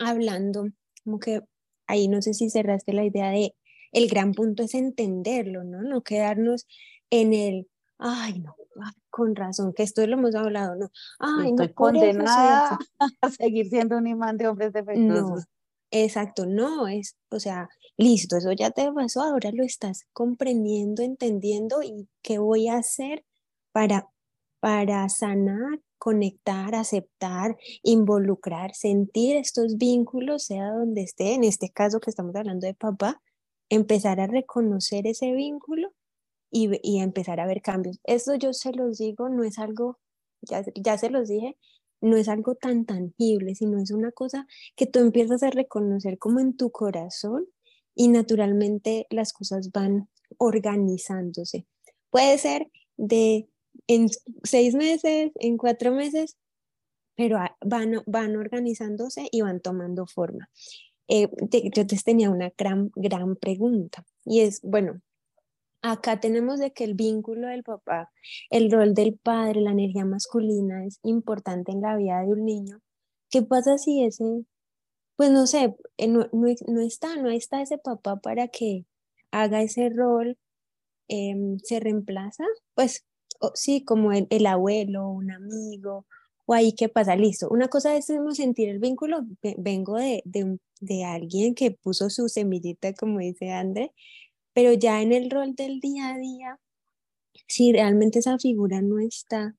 S4: hablando, como que ahí no sé si cerraste la idea de el gran punto es entenderlo, ¿no? No quedarnos en el, ay, no, con razón, que esto lo hemos hablado, ¿no? Ay,
S3: Estoy
S4: no,
S3: condenada a seguir siendo un imán de hombres
S4: No,
S3: defectuosos.
S4: exacto, no, es, o sea, listo, eso ya te pasó, ahora lo estás comprendiendo, entendiendo y qué voy a hacer para para sanar, conectar, aceptar, involucrar, sentir estos vínculos, sea donde esté, en este caso que estamos hablando de papá, empezar a reconocer ese vínculo y, y empezar a ver cambios. Esto yo se los digo, no es algo, ya, ya se los dije, no es algo tan tangible, sino es una cosa que tú empiezas a reconocer como en tu corazón y naturalmente las cosas van organizándose. Puede ser de en seis meses, en cuatro meses, pero van, van organizándose y van tomando forma. Eh, yo te tenía una gran, gran pregunta y es, bueno, acá tenemos de que el vínculo del papá, el rol del padre, la energía masculina es importante en la vida de un niño. ¿Qué pasa si ese, pues no sé, eh, no, no, está, no está ese papá para que haga ese rol, em, se reemplaza? Pues sí, como el, el, abuelo, un amigo, o ahí qué pasa, listo. Una cosa es sentir el vínculo, vengo de, de, de alguien que puso su semillita, como dice André, pero ya en el rol del día a día, si realmente esa figura no está,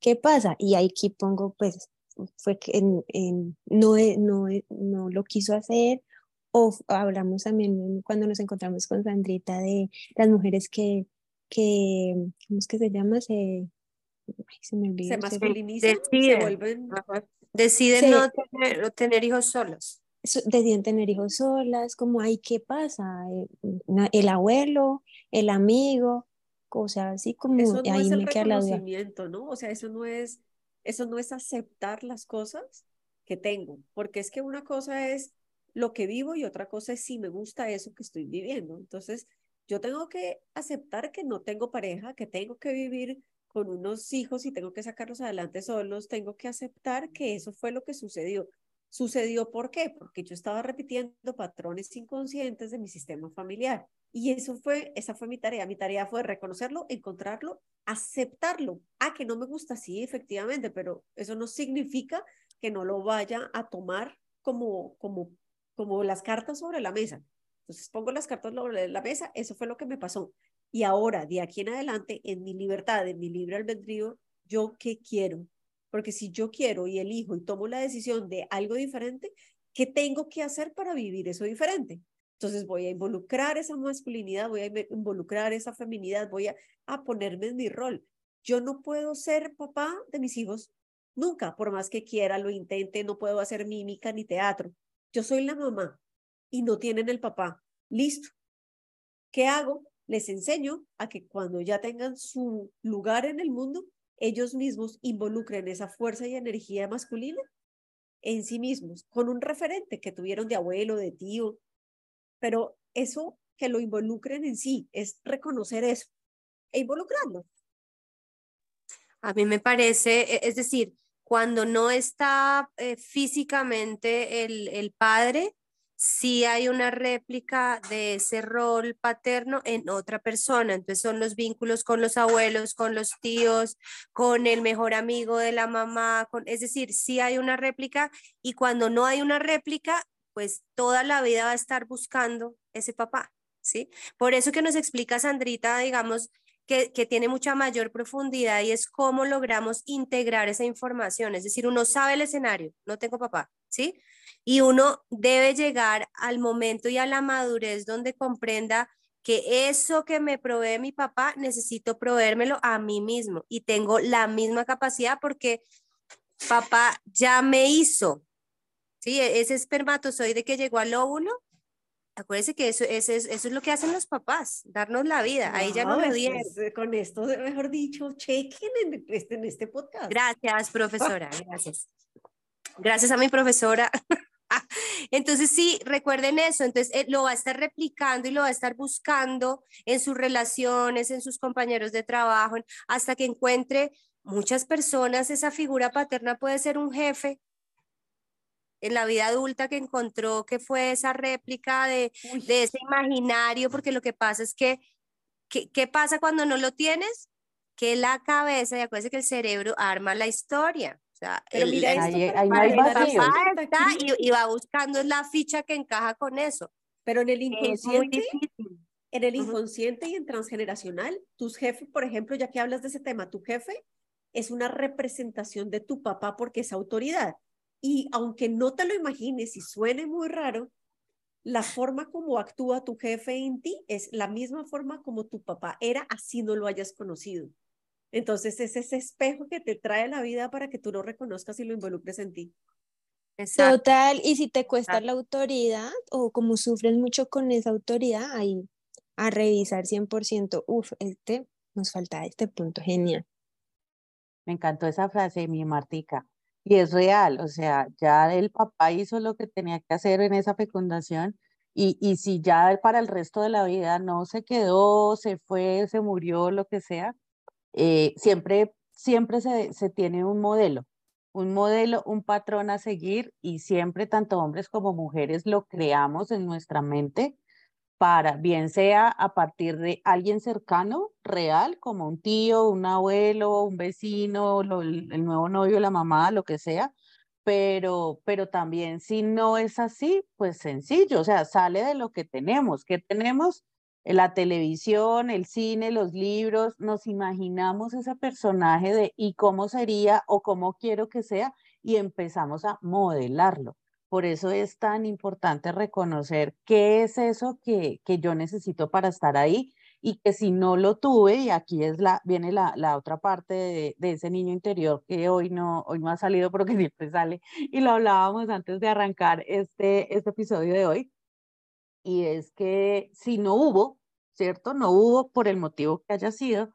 S4: ¿qué pasa? Y aquí pongo, pues, fue que no, no, no lo quiso hacer, o hablamos también cuando nos encontramos con Sandrita de las mujeres que que, ¿cómo es que se llama? Se,
S2: se me olvidó. Se masculinizan, deciden, se vuelven...
S1: Deciden no tener, tener, hijos solos.
S4: Deciden tener hijos solas, como, ay, ¿qué pasa? El, eh, el abuelo, el amigo, cosas así como
S2: eso no ahí es el me reconocimiento, ¿no? O sea, eso no es, eso no es aceptar las cosas que tengo, porque es que una cosa es lo que vivo y otra cosa es si me gusta eso que estoy viviendo. Entonces, yo tengo que aceptar que no tengo pareja, que tengo que vivir con unos hijos y tengo que sacarlos adelante solos, tengo que aceptar que eso fue lo que sucedió. ¿Sucedió por qué? Porque yo estaba repitiendo patrones inconscientes de mi sistema familiar. Y eso fue, esa fue mi tarea. Mi tarea fue reconocerlo, encontrarlo, aceptarlo. Ah, que no me gusta, sí, efectivamente, pero eso no significa que no lo vaya a tomar como, como, como las cartas sobre la mesa. Entonces pongo las cartas sobre la mesa, eso fue lo que me pasó. Y ahora, de aquí en adelante, en mi libertad, en mi libre albedrío, ¿yo qué quiero? Porque si yo quiero y elijo y tomo la decisión de algo diferente, ¿qué tengo que hacer para vivir eso diferente? Entonces voy a involucrar esa masculinidad, voy a involucrar esa feminidad, voy a, a ponerme en mi rol. Yo no puedo ser papá de mis hijos nunca, por más que quiera, lo intente, no puedo hacer mímica ni teatro. Yo soy la mamá y no tienen el papá. Listo. ¿Qué hago? Les enseño a que cuando ya tengan su lugar en el mundo, ellos mismos involucren esa fuerza y energía masculina en sí mismos, con un referente que tuvieron de abuelo, de tío, pero eso que lo involucren en sí, es reconocer eso e involucrarlo.
S1: A mí me parece, e, es decir, cuando no está eh, físicamente el, el padre, si hay una réplica de ese rol paterno en otra persona. Entonces son los vínculos con los abuelos, con los tíos, con el mejor amigo de la mamá, con, es decir, si hay una réplica y cuando no hay una réplica, pues toda la vida va a estar buscando ese papá, ¿sí? Por eso que nos explica Sandrita, digamos, que, que, tiene mucha mayor profundidad y es cómo logramos integrar esa información. Es decir, uno sabe el escenario, no tengo papá, ¿sí? Y uno debe llegar al momento y a la madurez donde comprenda que eso que me provee mi papá necesito proveérmelo a mí mismo y tengo la misma capacidad porque papá ya me hizo. Sí, e-, ese espermatozoide que llegó al óvulo, acuérdense que eso, eso, es, eso es lo que hacen los papás, darnos la vida. Ahí ya no lo dieron.
S2: Con esto, mejor dicho, chequen en este, en este podcast.
S1: Gracias, profesora. Gracias. Gracias a mi profesora. Entonces, sí, recuerden eso. Entonces, eh, lo va a estar replicando y lo va a estar buscando en sus relaciones, en sus compañeros de trabajo, hasta que encuentre muchas personas. Esa figura paterna puede ser un jefe en la vida adulta que encontró que fue esa réplica de, de ese imaginario, porque lo que pasa es que, ¿qué pasa cuando no lo tienes? Que la cabeza, y acuérdense que el cerebro arma la historia sea,
S3: pero mira, ahí,
S1: y, va buscando la ficha que encaja con eso.
S2: Pero en el inconsciente, en el inconsciente y en transgeneracional, tus jefes, por ejemplo, ya que hablas de ese tema, tu jefe es una representación de tu papá porque es autoridad. Y aunque no te lo imagines y suene muy raro, la forma como actúa tu jefe en ti es la misma forma como tu papá era, así no lo hayas conocido. Entonces es ese espejo que te trae la vida para que tú lo reconozcas y lo involucres en ti.
S4: Total, y si te cuesta la autoridad o como sufres mucho con esa autoridad, ahí a revisar 100%, uf, este, nos falta este punto, genial.
S3: Me encantó esa frase, mi Martica. Y es real, o sea, ya el papá hizo lo que tenía que hacer en esa fecundación y, y si ya para el resto de la vida no se quedó, se fue, se murió, lo que sea, eh, siempre, siempre se, se tiene un modelo, un modelo, un patrón a seguir y siempre tanto hombres como mujeres lo creamos en nuestra mente para, bien sea a partir de alguien cercano, real, como un tío, un abuelo, un vecino, el nuevo novio, la mamá, lo que sea, pero, pero también si no es así, pues sencillo, o sea, sale de lo que tenemos. ¿Qué tenemos? La televisión, el cine, los libros, nos imaginamos ese personaje de y cómo sería o cómo quiero que sea y empezamos a modelarlo. Por eso es tan importante reconocer qué es eso que, que yo necesito para estar ahí y que si no lo tuve, y aquí es la, viene la, la otra parte de, de, ese niño interior que hoy no, hoy no ha salido porque siempre sale, y lo hablábamos antes de arrancar este, este episodio de hoy, y es que si no hubo, ¿cierto? No hubo por el motivo que haya sido,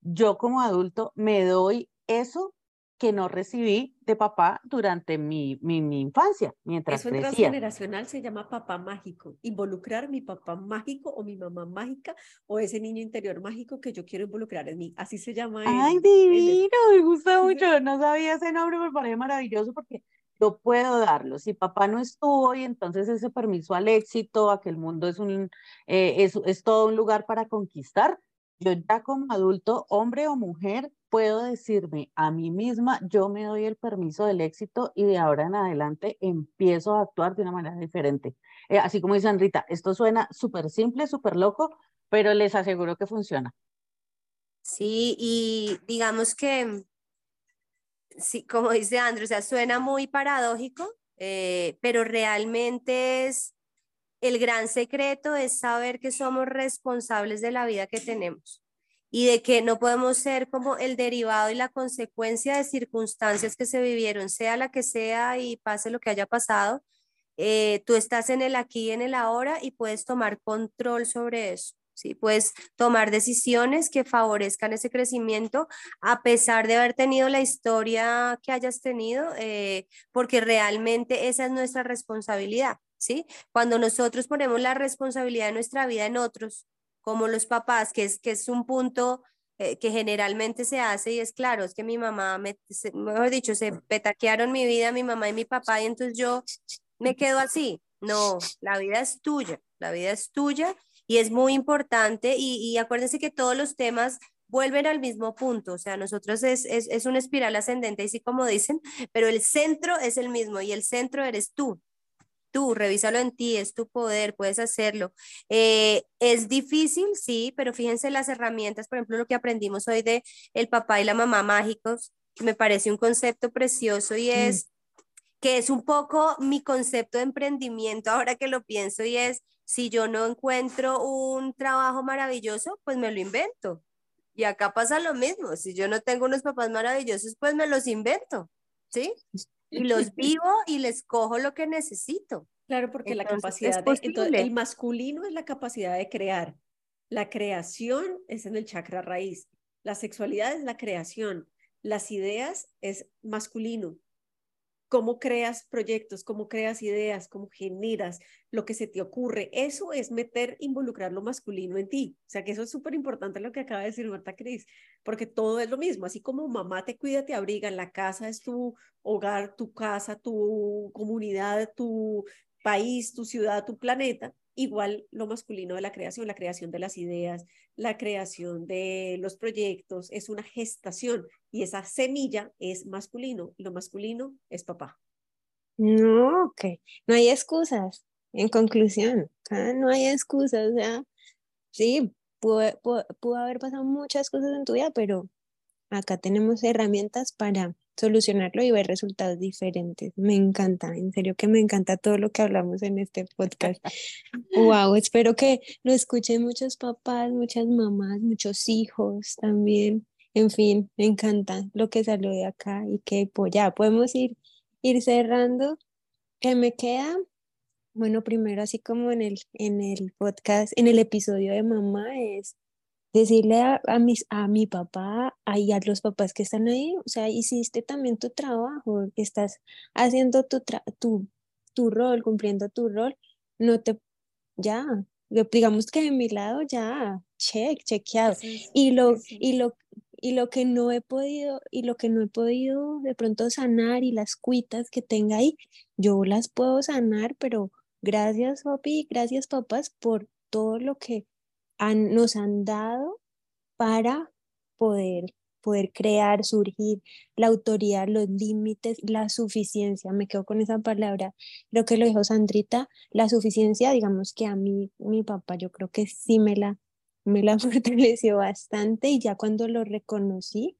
S3: yo como adulto me doy eso que no recibí de papá durante mi, mi, mi infancia, mientras
S2: Eso en
S3: crecía.
S2: transgeneracional se llama papá mágico. Involucrar mi papá mágico o mi mamá mágica o ese niño interior mágico que yo quiero involucrar en mí. Así se llama.
S3: Ay, divino, me gusta mucho. No sabía ese nombre, me parece maravilloso porque yo puedo darlo. Si papá no estuvo y entonces ese permiso al éxito, a que el mundo es un, eh, es, es todo un lugar para conquistar, yo ya como adulto, hombre o mujer, puedo decirme a mí misma, yo me doy el permiso del éxito y de ahora en adelante empiezo a actuar de una manera diferente. Eh, así como dice Rita, esto suena súper simple, súper loco, pero les aseguro que funciona.
S1: Sí, y digamos que, sí, como dice Andrew, o suena muy paradójico, eh, pero realmente es el gran secreto es saber que somos responsables de la vida que tenemos y de que no podemos ser como el derivado y la consecuencia de circunstancias que se vivieron, sea la que sea y pase lo que haya pasado. Eh, tú estás en el aquí y en el ahora y puedes tomar control sobre eso. ¿Sí? Puedes tomar decisiones que favorezcan ese crecimiento a pesar de haber tenido la historia que hayas tenido, eh, porque realmente esa es nuestra responsabilidad. ¿sí? Cuando nosotros ponemos la responsabilidad de nuestra vida en otros, como los papás, que es, que es un punto eh, que generalmente se hace y es claro, es que mi mamá, me, mejor dicho, se petaquearon mi vida, mi mamá y mi papá, y entonces yo me quedo así. No, la vida es tuya, la vida es tuya y es muy importante y, y acuérdense que todos los temas vuelven al mismo punto, o sea, nosotros es, es, es una espiral ascendente, así como dicen, pero el centro es el mismo y el centro eres tú, tú, revísalo en ti, es tu poder, puedes hacerlo. Eh, es difícil, sí, pero fíjense las herramientas, por ejemplo, lo que aprendimos hoy de el papá y la mamá mágicos, que me parece un concepto precioso y es mm. Que es un poco mi concepto de emprendimiento ahora que lo pienso y es, si yo no encuentro un trabajo maravilloso, pues me lo invento. Y acá pasa lo mismo, si yo no tengo unos papás maravillosos, pues me los invento, ¿sí? y los vivo y les cojo lo que necesito.
S2: Claro, porque entonces, la capacidad de, entonces, el masculino es la capacidad de crear. La creación es en el chakra raíz. La sexualidad es la creación. Las ideas es masculino. Cómo creas proyectos, cómo creas ideas, cómo generas lo que se te ocurre. Eso es meter, involucrar lo masculino en ti. O sea que eso es súper importante lo que acaba de decir Marta Cris, porque todo es lo mismo. Así como mamá te cuida, te abriga, la casa es tu hogar, tu casa, tu comunidad, tu país, tu ciudad, tu planeta, igual lo masculino de la creación, la creación de las ideas, la creación de los proyectos, es una gestación y esa semilla es masculino y lo masculino es papá.
S4: No, ok, no hay excusas. En conclusión, ¿ah? no hay excusas. O sea, sí, pudo, pudo, pudo haber pasado muchas cosas en tu vida, pero acá tenemos herramientas para solucionarlo y ver resultados diferentes. Me encanta, en serio que me encanta todo lo que hablamos en este podcast. wow, espero que lo escuchen muchos papás, muchas mamás, muchos hijos también. En fin, me encanta lo que salió de acá y que pues, ya podemos ir, ir cerrando. ¿Qué me queda? Bueno, primero, así como en el, en el podcast, en el episodio de mamá, es decirle a, mis, a mi papá y a los papás que están ahí, o sea, hiciste también tu trabajo, estás haciendo tu, tu, tu rol, cumpliendo tu rol, no te, ya, digamos que de mi lado ya, check, chequeado. y lo, y lo, y lo que no he podido, y lo que no he podido de pronto sanar y las cuitas que tenga ahí, yo las puedo sanar, pero gracias papi, gracias papás por todo lo que nos han dado para poder, poder crear, surgir la autoridad, los límites, la suficiencia. Me quedo con esa palabra. Creo que lo dijo Sandrita, la suficiencia, digamos que a mí, mi papá, yo creo que sí me la, me la fortaleció bastante y ya cuando lo reconocí,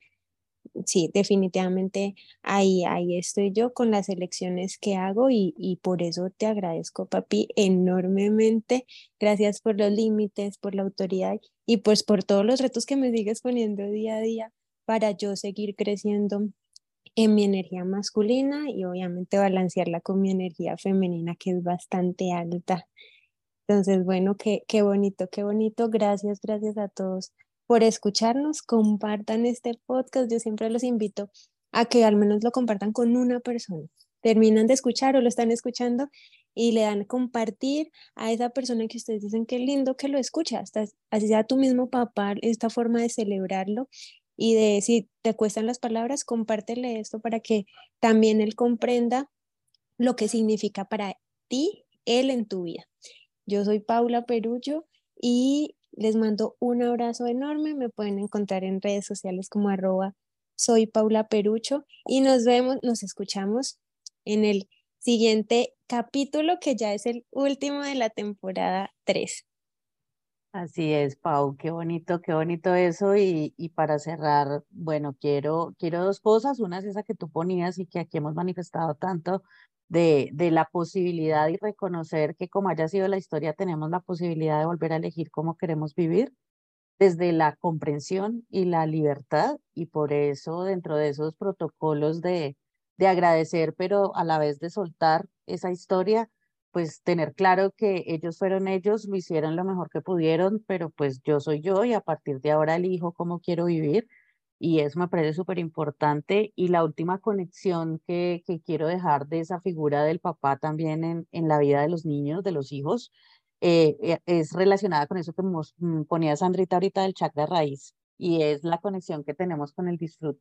S4: sí, definitivamente ahí, ahí estoy yo con las elecciones que hago y, y por eso te agradezco, papi, enormemente. Gracias por los límites, por la autoridad y pues por todos los retos que me sigues poniendo día a día para yo seguir creciendo en mi energía masculina y obviamente balancearla con mi energía femenina que es bastante alta. Entonces, bueno, qué, qué bonito, qué bonito. Gracias, gracias a todos por escucharnos. Compartan este podcast. Yo siempre los invito a que al menos lo compartan con una persona. Terminan de escuchar o lo están escuchando y le dan compartir a esa persona que ustedes dicen que lindo que lo escucha, así sea tu mismo papá, esta forma de celebrarlo y de si te cuestan las palabras, compártele esto para que también él comprenda lo que significa para ti él en tu vida. Yo soy Paula Perullo y les mando un abrazo enorme. Me pueden encontrar en redes sociales como arroba soy Paula Perucho y nos vemos, nos escuchamos en el siguiente capítulo que ya es el último de la temporada 3.
S3: Así es, Pau, qué bonito, qué bonito eso. Y, y para cerrar, bueno, quiero, quiero dos cosas. Una es esa que tú ponías y que aquí hemos manifestado tanto de, de la posibilidad y reconocer que como haya sido la historia, tenemos la posibilidad de volver a elegir cómo queremos vivir desde la comprensión y la libertad. Y por eso dentro de esos protocolos de, de agradecer, pero a la vez de soltar esa historia, pues tener claro que ellos fueron ellos, lo hicieron lo mejor que pudieron, pero pues yo soy yo y a partir de ahora elijo cómo quiero vivir y eso me parece súper importante. Y la última conexión que, que, quiero dejar de esa figura del papá también en, en la vida de los niños, de los hijos, eh, eh, es relacionada con eso que mm, ponía Sandrita ahorita del chakra raíz y es la conexión que tenemos con el disfrute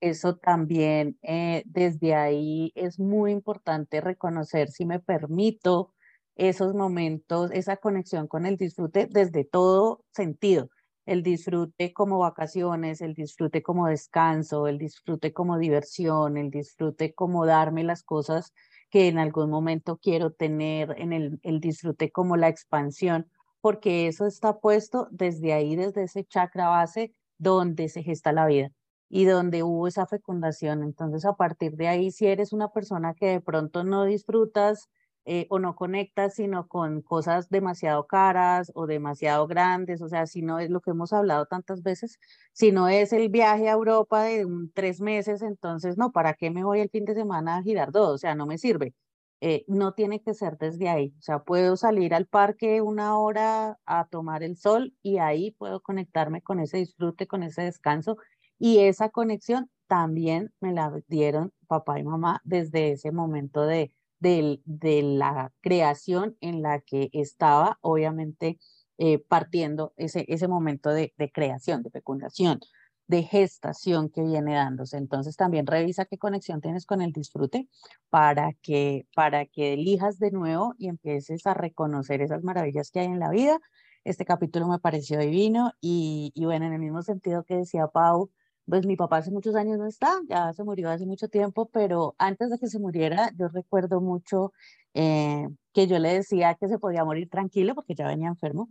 S3: eso también eh, desde ahí es muy importante reconocer si me permito esos momentos, esa conexión con el disfrute desde todo sentido. El disfrute como vacaciones, el disfrute como descanso, el disfrute como diversión, el disfrute como darme las cosas que en algún momento quiero tener, en el, el disfrute como la expansión, porque eso está puesto desde ahí, desde ese chakra base donde se gesta la vida y donde hubo esa fecundación. Entonces, a partir de ahí, si eres una persona que de pronto no disfrutas eh, o no conectas, sino con cosas demasiado caras o demasiado grandes, o sea, si no es lo que hemos hablado tantas veces, si no es el viaje a Europa de tres meses, entonces, no, ¿para qué me voy el fin de semana a Girardot? O sea, no me sirve. Eh, no tiene que ser desde ahí. O sea, puedo salir al parque una hora a tomar el sol y ahí puedo conectarme con ese disfrute, con ese descanso y esa conexión también me la dieron papá y mamá desde ese momento de, de, de la creación en la que estaba, obviamente, eh, partiendo ese, ese momento de, creación, de fecundación, de gestación que viene dándose. Entonces también revisa qué conexión tienes con el disfrute para que, para que elijas de nuevo y empieces a reconocer esas maravillas que hay en la vida. Este capítulo me pareció divino y, y bueno, en el mismo sentido que decía Pau, pues mi papá hace muchos años no está, ya se murió hace mucho tiempo, pero antes de que se muriera, yo recuerdo mucho eh, que yo le decía que se podía morir tranquilo porque ya venía enfermo.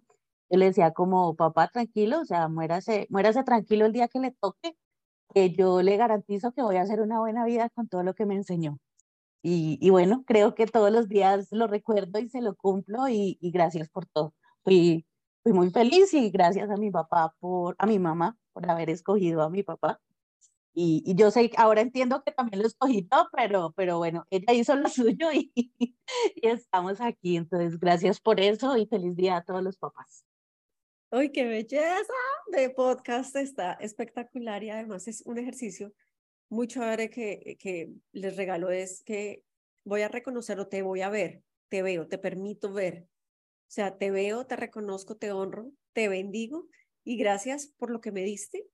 S3: Yo le decía como, papá, tranquilo, o sea, muérase, muérase tranquilo el día que le toque, que yo le garantizo que voy a hacer una buena vida con todo lo que me enseñó. Y, y bueno, creo que todos los días lo recuerdo y se lo cumplo y, y gracias por todo. Fui, fui muy feliz y gracias a mi papá por, a mi mamá por haber escogido a mi papá. Y, yo sé, ahora entiendo que también lo escogí pero, pero bueno, ella hizo lo suyo y, y, estamos aquí. Entonces, gracias por eso y feliz día a todos los papás.
S2: ¡Ay, qué belleza! De podcast está espectacular y además es un ejercicio muy chévere que, que les regalo es que voy a reconocer o te voy a ver, te veo, te permito ver. O sea, te veo, te reconozco, te honro, te bendigo y gracias por lo que me diste.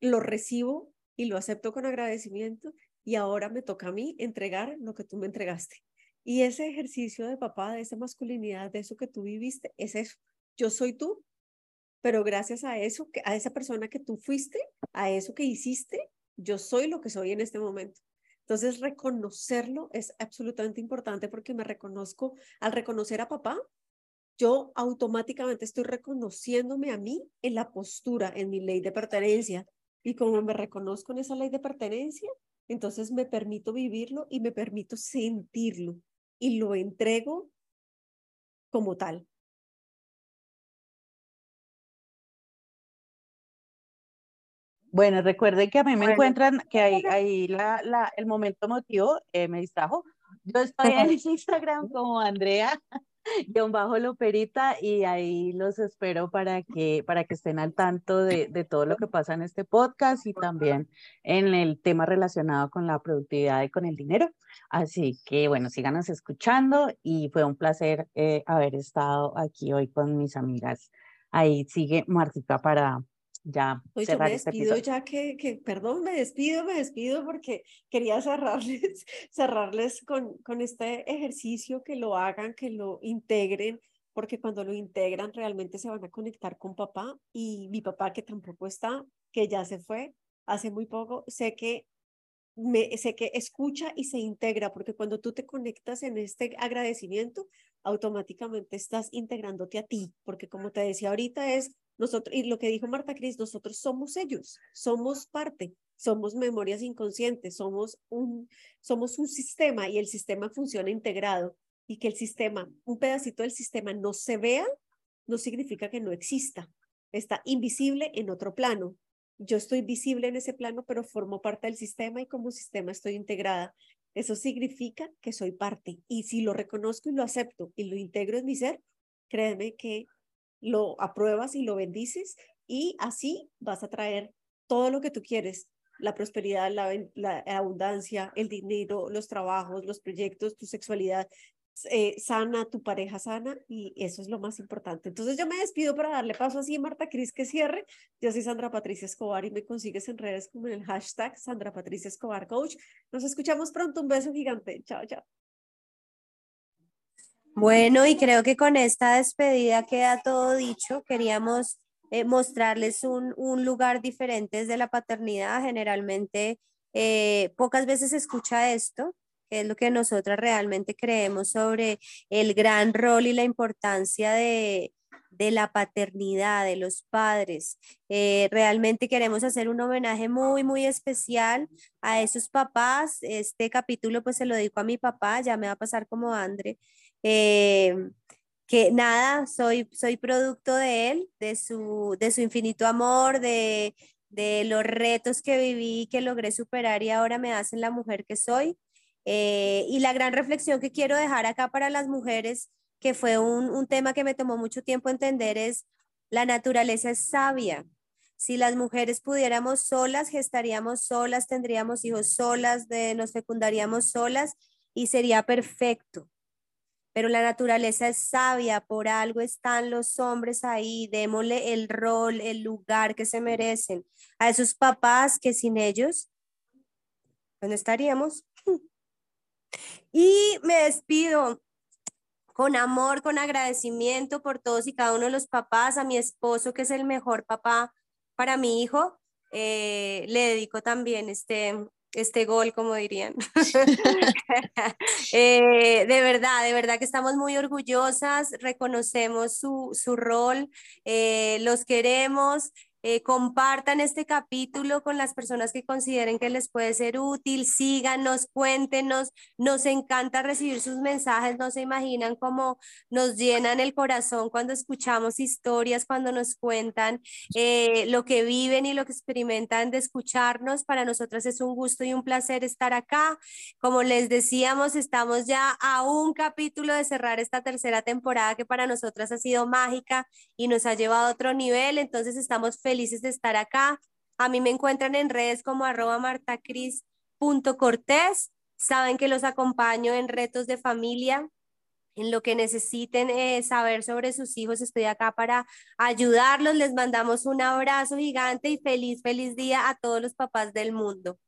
S2: Lo recibo y lo acepto con agradecimiento y ahora me toca a mí entregar lo que tú me entregaste. Y ese ejercicio de papá, de esa masculinidad, de eso que tú viviste, es eso. Yo soy tú, pero gracias a eso, a esa persona que tú fuiste, a eso que hiciste, yo soy lo que soy en este momento. Entonces, reconocerlo es absolutamente importante porque me reconozco, al reconocer a papá, yo automáticamente estoy reconociéndome a mí en la postura, en mi ley de pertenencia. Y como me reconozco en esa ley de pertenencia, entonces me permito vivirlo y me permito sentirlo y lo entrego como tal.
S3: Bueno, recuerden que a mí me encuentran, que ahí, ahí la, la, el momento emotivo eh, me distrajo. Yo estoy en Instagram como Andrea guion bajo Loperita y ahí los espero para que, para que estén al tanto de, de, todo lo que pasa en este podcast y también en el tema relacionado con la productividad y con el dinero. Así que bueno, síganos escuchando y fue un placer eh, haber estado aquí hoy con mis amigas. Ahí sigue Martica para, ya
S2: pues yo me este despido ya que, que, perdón, me despido, me despido porque quería cerrarles, cerrarles con, con este ejercicio, que lo hagan, que lo integren, porque cuando lo integran realmente se van a conectar con papá y mi papá que tampoco está, que ya se fue hace muy poco, sé que me, sé que escucha y se integra, porque cuando tú te conectas en este agradecimiento, automáticamente estás integrándote a ti, porque como te decía ahorita es nosotros, y lo que dijo Marta Cris, nosotros somos ellos, somos parte, somos memorias inconscientes, somos un, somos un sistema y el sistema funciona integrado y que el sistema, un pedacito del sistema no se vea, no significa que no exista, está invisible en otro plano. Yo estoy visible en ese plano, pero formo parte del sistema y como sistema estoy integrada. Eso significa que soy parte y si lo reconozco y lo acepto y lo integro en mi ser, créeme que lo apruebas y lo bendices y así vas a traer todo lo que tú quieres, la prosperidad, la, abundancia, el dinero, los trabajos, los proyectos, tu sexualidad eh, sana, tu pareja sana y eso es lo más importante. Entonces yo me despido para darle paso así a Marta Cris que cierre. Yo soy Sandra Patricia Escobar y me consigues en redes como en el hashtag Sandra Patricia Escobar Coach. Nos escuchamos pronto. Un beso gigante. Chao, chao.
S1: Bueno, y creo que con esta despedida queda todo dicho. Queríamos eh, mostrarles un, un, lugar diferente desde la paternidad. Generalmente, eh, pocas veces se escucha esto, que es lo que nosotras realmente creemos sobre el gran rol y la importancia de, de la paternidad, de los padres. Eh, realmente queremos hacer un homenaje muy, muy especial a esos papás. Este capítulo pues se lo dedico a mi papá, ya me va a pasar como Andre. Eh, que nada, soy, soy producto de él, de su, de su infinito amor, de, de los retos que viví, que logré superar y ahora me hacen la mujer que soy. Eh, y la gran reflexión que quiero dejar acá para las mujeres, que fue un, un tema que me tomó mucho tiempo entender, es la naturaleza es sabia. Si las mujeres pudiéramos solas, gestaríamos solas, tendríamos hijos solas, de, nos fecundaríamos solas y sería perfecto pero la naturaleza es sabia, por algo están los hombres ahí, démosle el rol, el lugar que se merecen a esos papás que sin ellos, ¿dónde estaríamos? Y me despido con amor, con agradecimiento por todos y cada uno de los papás, a mi esposo que es el mejor papá para mi hijo, eh, le dedico también este, este gol, como dirían. Eh, de verdad, de verdad que estamos muy orgullosas, reconocemos su, su rol, eh, los queremos eh, compartan este capítulo con las personas que consideren que les puede ser útil, síganos, cuéntenos, nos encanta recibir sus mensajes, no se imaginan cómo nos llenan el corazón cuando escuchamos historias, cuando nos cuentan eh, lo que viven y lo que experimentan de escucharnos. Para nosotras es un gusto y un placer estar acá. Como les decíamos, estamos ya a un capítulo de cerrar esta tercera temporada que para nosotras ha sido mágica y nos ha llevado a otro nivel, entonces estamos felices felices de estar acá. A mí me encuentran en redes como arroba martacris.cortés. Saben que los acompaño en retos de familia, en lo que necesiten eh, saber sobre sus hijos. Estoy acá para ayudarlos. Les mandamos un abrazo gigante y feliz, feliz día a todos los papás del mundo.